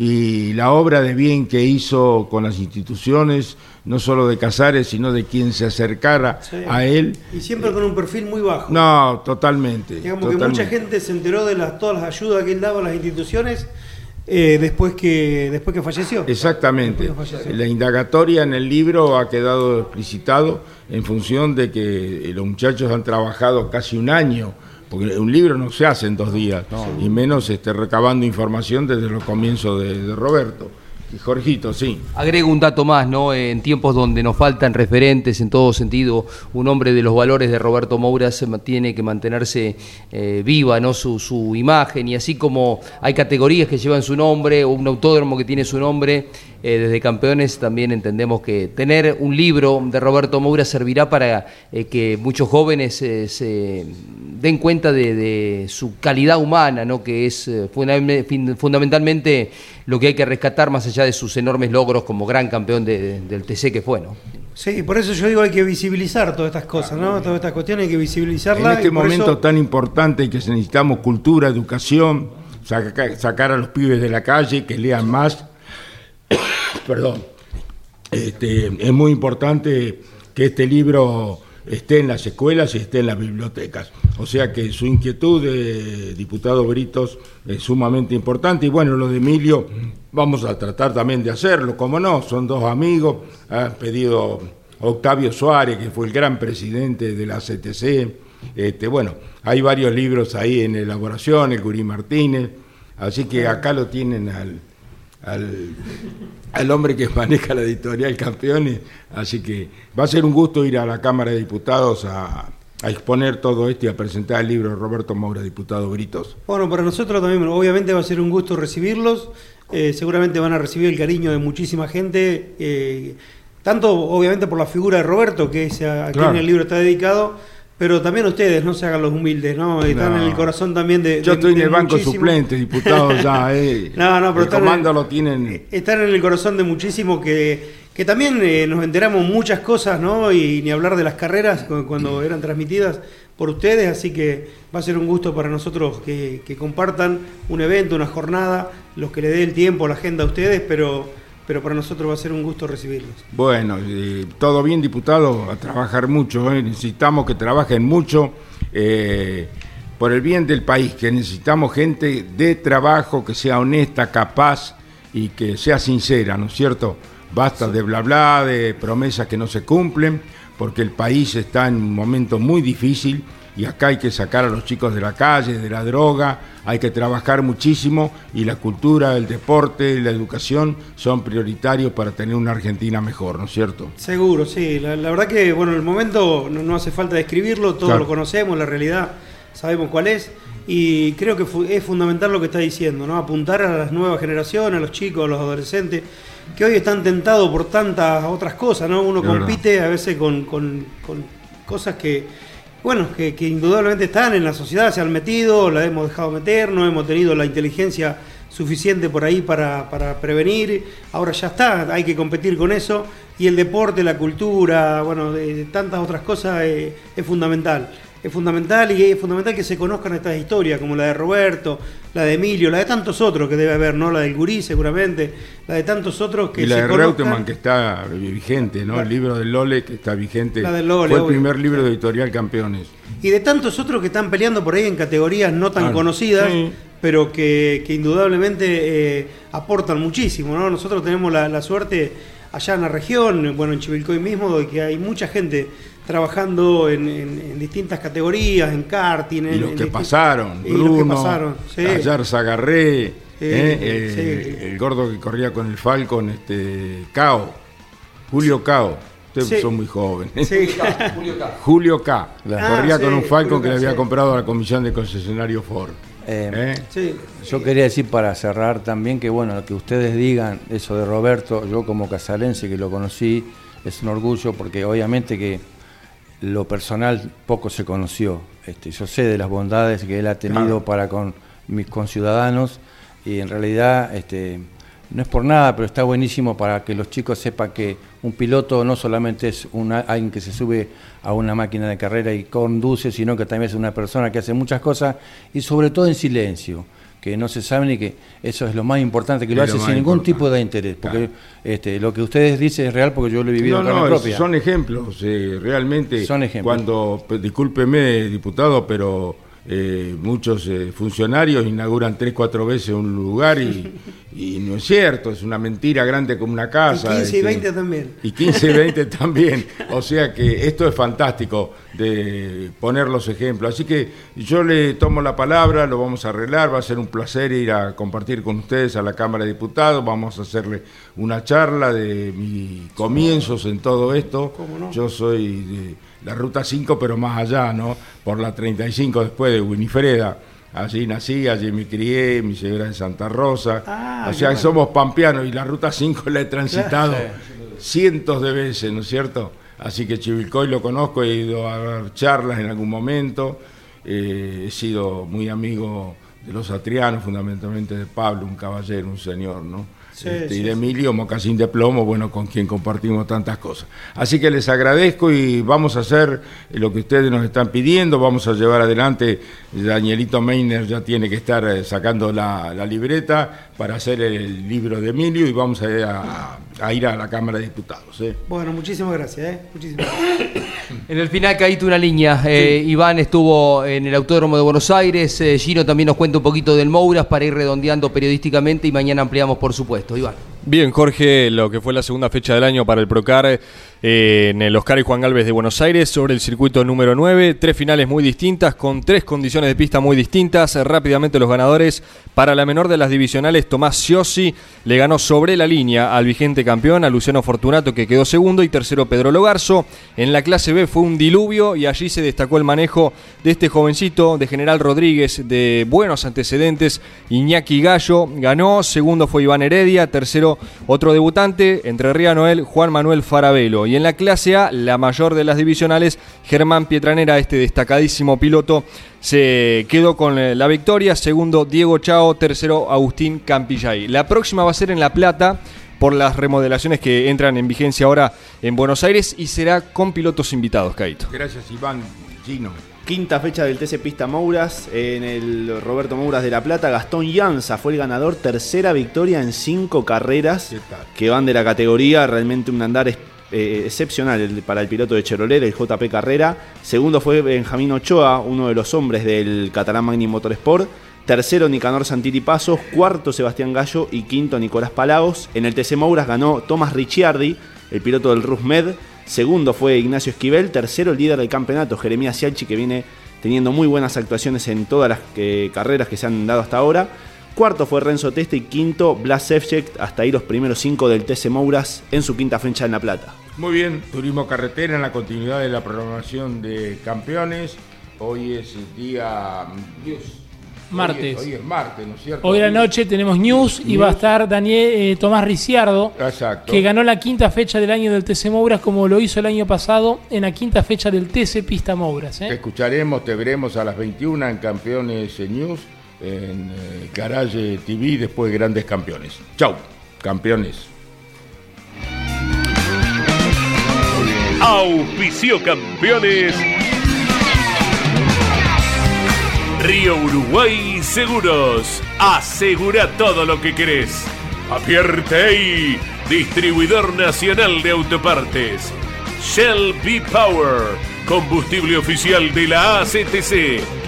y la obra de bien que hizo con las instituciones, no solo de Casares, sino de quien se acercara a él. Y siempre con un perfil muy bajo. No, totalmente. Digamos que mucha gente se enteró de las, todas las ayudas que él daba a las instituciones eh, después, que, después que falleció. Exactamente. La indagatoria en el libro ha quedado explicitado en función de que los muchachos han trabajado casi un año porque un libro no se hace en dos días, y menos este, recabando información desde los comienzos de, Roberto. Jorgito, sí. Agrego un dato más, ¿no? En tiempos donde nos faltan referentes en todo sentido, un hombre de los valores de Roberto Moura se tiene que mantenerse eh, viva, ¿no? Su, su, imagen, y así como hay categorías que llevan su nombre, o un autódromo que tiene su nombre, eh, desde campeones también entendemos que tener un libro de Roberto Moura servirá para eh, que muchos jóvenes se den cuenta de, de, su calidad humana, ¿no? Que es fundamentalmente lo que hay que rescatar más allá de sus enormes logros como gran campeón del TC que fue, ¿no? Sí, por eso yo digo hay que visibilizar todas estas cosas, ¿no? Todas estas cuestiones hay que visibilizarlas. En este momento tan importante que necesitamos cultura, educación, sacar a los pibes de la calle, que lean más. *coughs* Perdón. Este, es muy importante que este libro esté en las escuelas y esté en las bibliotecas. O sea que su inquietud, de diputado Britos, es sumamente importante. Y bueno, lo de Emilio, vamos a tratar también de hacerlo, como no, son dos amigos, ha pedido Octavio Suárez, que fue el gran presidente de la CTC. Este, bueno, hay varios libros ahí en elaboración, el Gurí Martínez, así que acá lo tienen al, al, hombre que maneja la editorial Campeones, así que va a ser un gusto ir a la Cámara de Diputados a, exponer todo esto y a presentar el libro de Roberto Moura, diputado Britos. Bueno, para nosotros también, obviamente va a ser un gusto recibirlos, eh, seguramente van a recibir el cariño de muchísima gente, eh, tanto obviamente por la figura de Roberto, que es a, quien el libro está dedicado, pero también ustedes, no se hagan los humildes, ¿no? Están en el corazón también de. Yo estoy en el banco suplente, diputado ya, *laughs* ¿eh? no, no, pero el comando lo tienen. Están en el corazón de muchísimo que, que también eh, nos enteramos muchas cosas, ¿no? Y ni hablar de las carreras cuando eran transmitidas por ustedes, así que va a ser un gusto para nosotros que, que compartan un evento, una jornada, los que le dé el tiempo, la agenda a ustedes, pero pero para nosotros va a ser un gusto recibirlos. Bueno, todo bien, diputado, a trabajar mucho, ¿eh? necesitamos que trabajen mucho eh, por el bien del país, que necesitamos gente de trabajo, que sea honesta, capaz y que sea sincera, ¿no es cierto? Basta de bla bla, de promesas que no se cumplen, porque el país está en un momento muy difícil y acá hay que sacar a los chicos de la calle, de la droga, hay que trabajar muchísimo y la cultura, el deporte la educación son prioritarios para tener una Argentina mejor, ¿no es cierto? Seguro, sí. La, verdad que, bueno, el momento no, hace falta describirlo, todos lo conocemos, la realidad sabemos cuál es. Y creo que es fundamental lo que está diciendo, ¿no? Apuntar a las nuevas generaciones, a los chicos, a los adolescentes, que hoy están tentados por tantas otras cosas, ¿no? Uno compite a veces con cosas que, bueno, que, indudablemente están en la sociedad, se han metido, la hemos dejado meter, no hemos tenido la inteligencia suficiente por ahí para, prevenir, ahora ya está, hay que competir con eso, y el deporte, la cultura, bueno, de, tantas otras cosas eh, es fundamental. Es fundamental y es fundamental que se conozcan estas historias, como la de Roberto, la de Emilio, la de tantos otros que debe haber, ¿no? La del Gurí seguramente, la de tantos otros que y la de Reutemann que está vigente, ¿no? El libro de Lole que está vigente. La Lole, Fue el primer libro de editorial Campeones. Y de tantos otros que están peleando por ahí en categorías no tan conocidas, pero que, indudablemente eh, aportan muchísimo, ¿no? Nosotros tenemos la, la suerte allá en la región, bueno, en Chivilcoy mismo, de que hay mucha gente trabajando en, distintas categorías, en karting. Y los, que pasaron, Bruno, los pasaron, ayer Zagarré, eh, el, gordo que corría con el Falcon, este, Cao, Julio Cao. Ustedes son muy jóvenes. Julio K. *laughs* Julio K. corría con un Falcon que le había comprado a la comisión de concesionario Ford. Eh, ¿Eh? Yo quería decir para cerrar también que bueno, que ustedes digan eso de Roberto, yo como casalense que lo conocí, es un orgullo porque obviamente que lo personal poco se conoció. Este, yo sé de las bondades que él ha tenido para con mis conciudadanos y en realidad este, no es por nada, pero está buenísimo para que los chicos sepan que un piloto no solamente es una, alguien que se sube a una máquina de carrera y conduce, sino que también es una persona que hace muchas cosas y sobre todo en silencio que no se saben y que eso es lo más importante, que lo hace sin ningún tipo de interés. Porque este, lo que ustedes dicen es real porque yo lo he vivido no, en propia. Son ejemplos, eh, realmente. Son ejemplos. Cuando, discúlpeme, diputado, pero eh, muchos eh, funcionarios inauguran tres, cuatro veces un lugar y, no es cierto, es una mentira grande como una casa. Y 15 y 20 este, también. Y 15 y 20 *laughs* también. O sea que esto es fantástico de poner los ejemplos. Así que yo le tomo la palabra, lo vamos a arreglar, va a ser un placer ir a compartir con ustedes a la Cámara de Diputados, vamos a hacerle una charla de mis comienzos en todo esto. Yo soy de la Ruta 5, pero más allá, ¿no? Por la 35 después de Winifreda. Allí nací, allí me crié, mi señora en Santa Rosa. Ah, o sea, somos pampeanos y la Ruta 5 la he transitado cientos de veces, ¿no es cierto? Así que Chivilcoy lo conozco, he ido a dar charlas en algún momento, eh, he sido muy amigo de los atrianos, fundamentalmente de Pablo, un caballero, un señor, ¿no? Este, y de Emilio Mocasín de Plomo, bueno, con quien compartimos tantas cosas. Así que les agradezco y vamos a hacer lo que ustedes nos están pidiendo, vamos a llevar adelante, Danielito Meiner ya tiene que estar eh, sacando la, libreta para hacer el libro de Emilio y vamos a, ir a la Cámara de Diputados. ¿eh? Bueno, muchísimas gracias. ¿eh? Muchísimas gracias. *coughs* En el final caíste una línea. Eh, Iván estuvo en el Autódromo de Buenos Aires. Gino también nos cuenta un poquito del Mouras para ir redondeando periodísticamente y mañana ampliamos, por supuesto. Bien, Jorge, lo que fue la segunda fecha del año para el Procar eh, en el Oscar y Juan Galvez de Buenos Aires sobre el circuito número 9. Tres finales muy distintas, con tres condiciones de pista muy distintas. Rápidamente los ganadores para la menor de las divisionales, Tomás Siosi le ganó sobre la línea al vigente campeón, a Luciano Fortunato, que quedó segundo, y tercero Pedro Logarzo. En la clase B fue un diluvio y allí se destacó el manejo de este jovencito, de General Rodríguez, de buenos antecedentes. Iñaki Gallo ganó, segundo fue Iván Heredia, tercero otro debutante, entre Ría Noel, Juan Manuel Farabelo. Y en la clase A, la mayor de las divisionales, Germán Pietranera, este destacadísimo piloto, se quedó con la victoria. Segundo, Diego Chao. Tercero, Agustín Campillay. La próxima va a ser en La Plata por las remodelaciones que entran en vigencia ahora en Buenos Aires y será con pilotos invitados, Caito. Gracias, Iván. Gino. Quinta fecha del TC Pista Mouras en el Roberto Mouras de La Plata. Gastón Llanza fue el ganador. Tercera victoria en cinco carreras que van de la categoría. Realmente un andar eh, excepcional para el piloto de Chevrolet, el JP Carrera. Segundo fue Benjamín Ochoa, uno de los hombres del Catalán Magni Motorsport. Tercero Nicanor Santilli Pasos. Cuarto Sebastián Gallo y quinto Nicolás Palagos. En el TC Mouras ganó Tomás Ricciardi, el piloto del Rusmed. Segundo fue Ignacio Esquivel. Tercero el líder del campeonato, Jeremías Sialchi, que viene teniendo muy buenas actuaciones en todas las eh, carreras que se han dado hasta ahora. Cuarto fue Renzo Teste y quinto Blas Sevcek, hasta ahí los primeros cinco del TC Mouras en su quinta fecha en La Plata. Muy bien, Turismo Carretera en la continuidad de la programación de campeones. Hoy es el día martes. Hoy es, martes, ¿no es cierto? Hoy la noche tenemos news, y va a estar Daniel eh, Tomás Ricciardo, que ganó la quinta fecha del año del TC Mouras como lo hizo el año pasado en la quinta fecha del TC Pista Mouras. ¿eh? Te escucharemos, te veremos a las 21 en Campeones News en eh, Garage TV después de Grandes Campeones. Chau, campeones. Auspicio Campeones. Río Uruguay Seguros. Asegura todo lo que querés. Apierte distribuidor nacional de autopartes. Shell B Power, combustible oficial de la ACTC.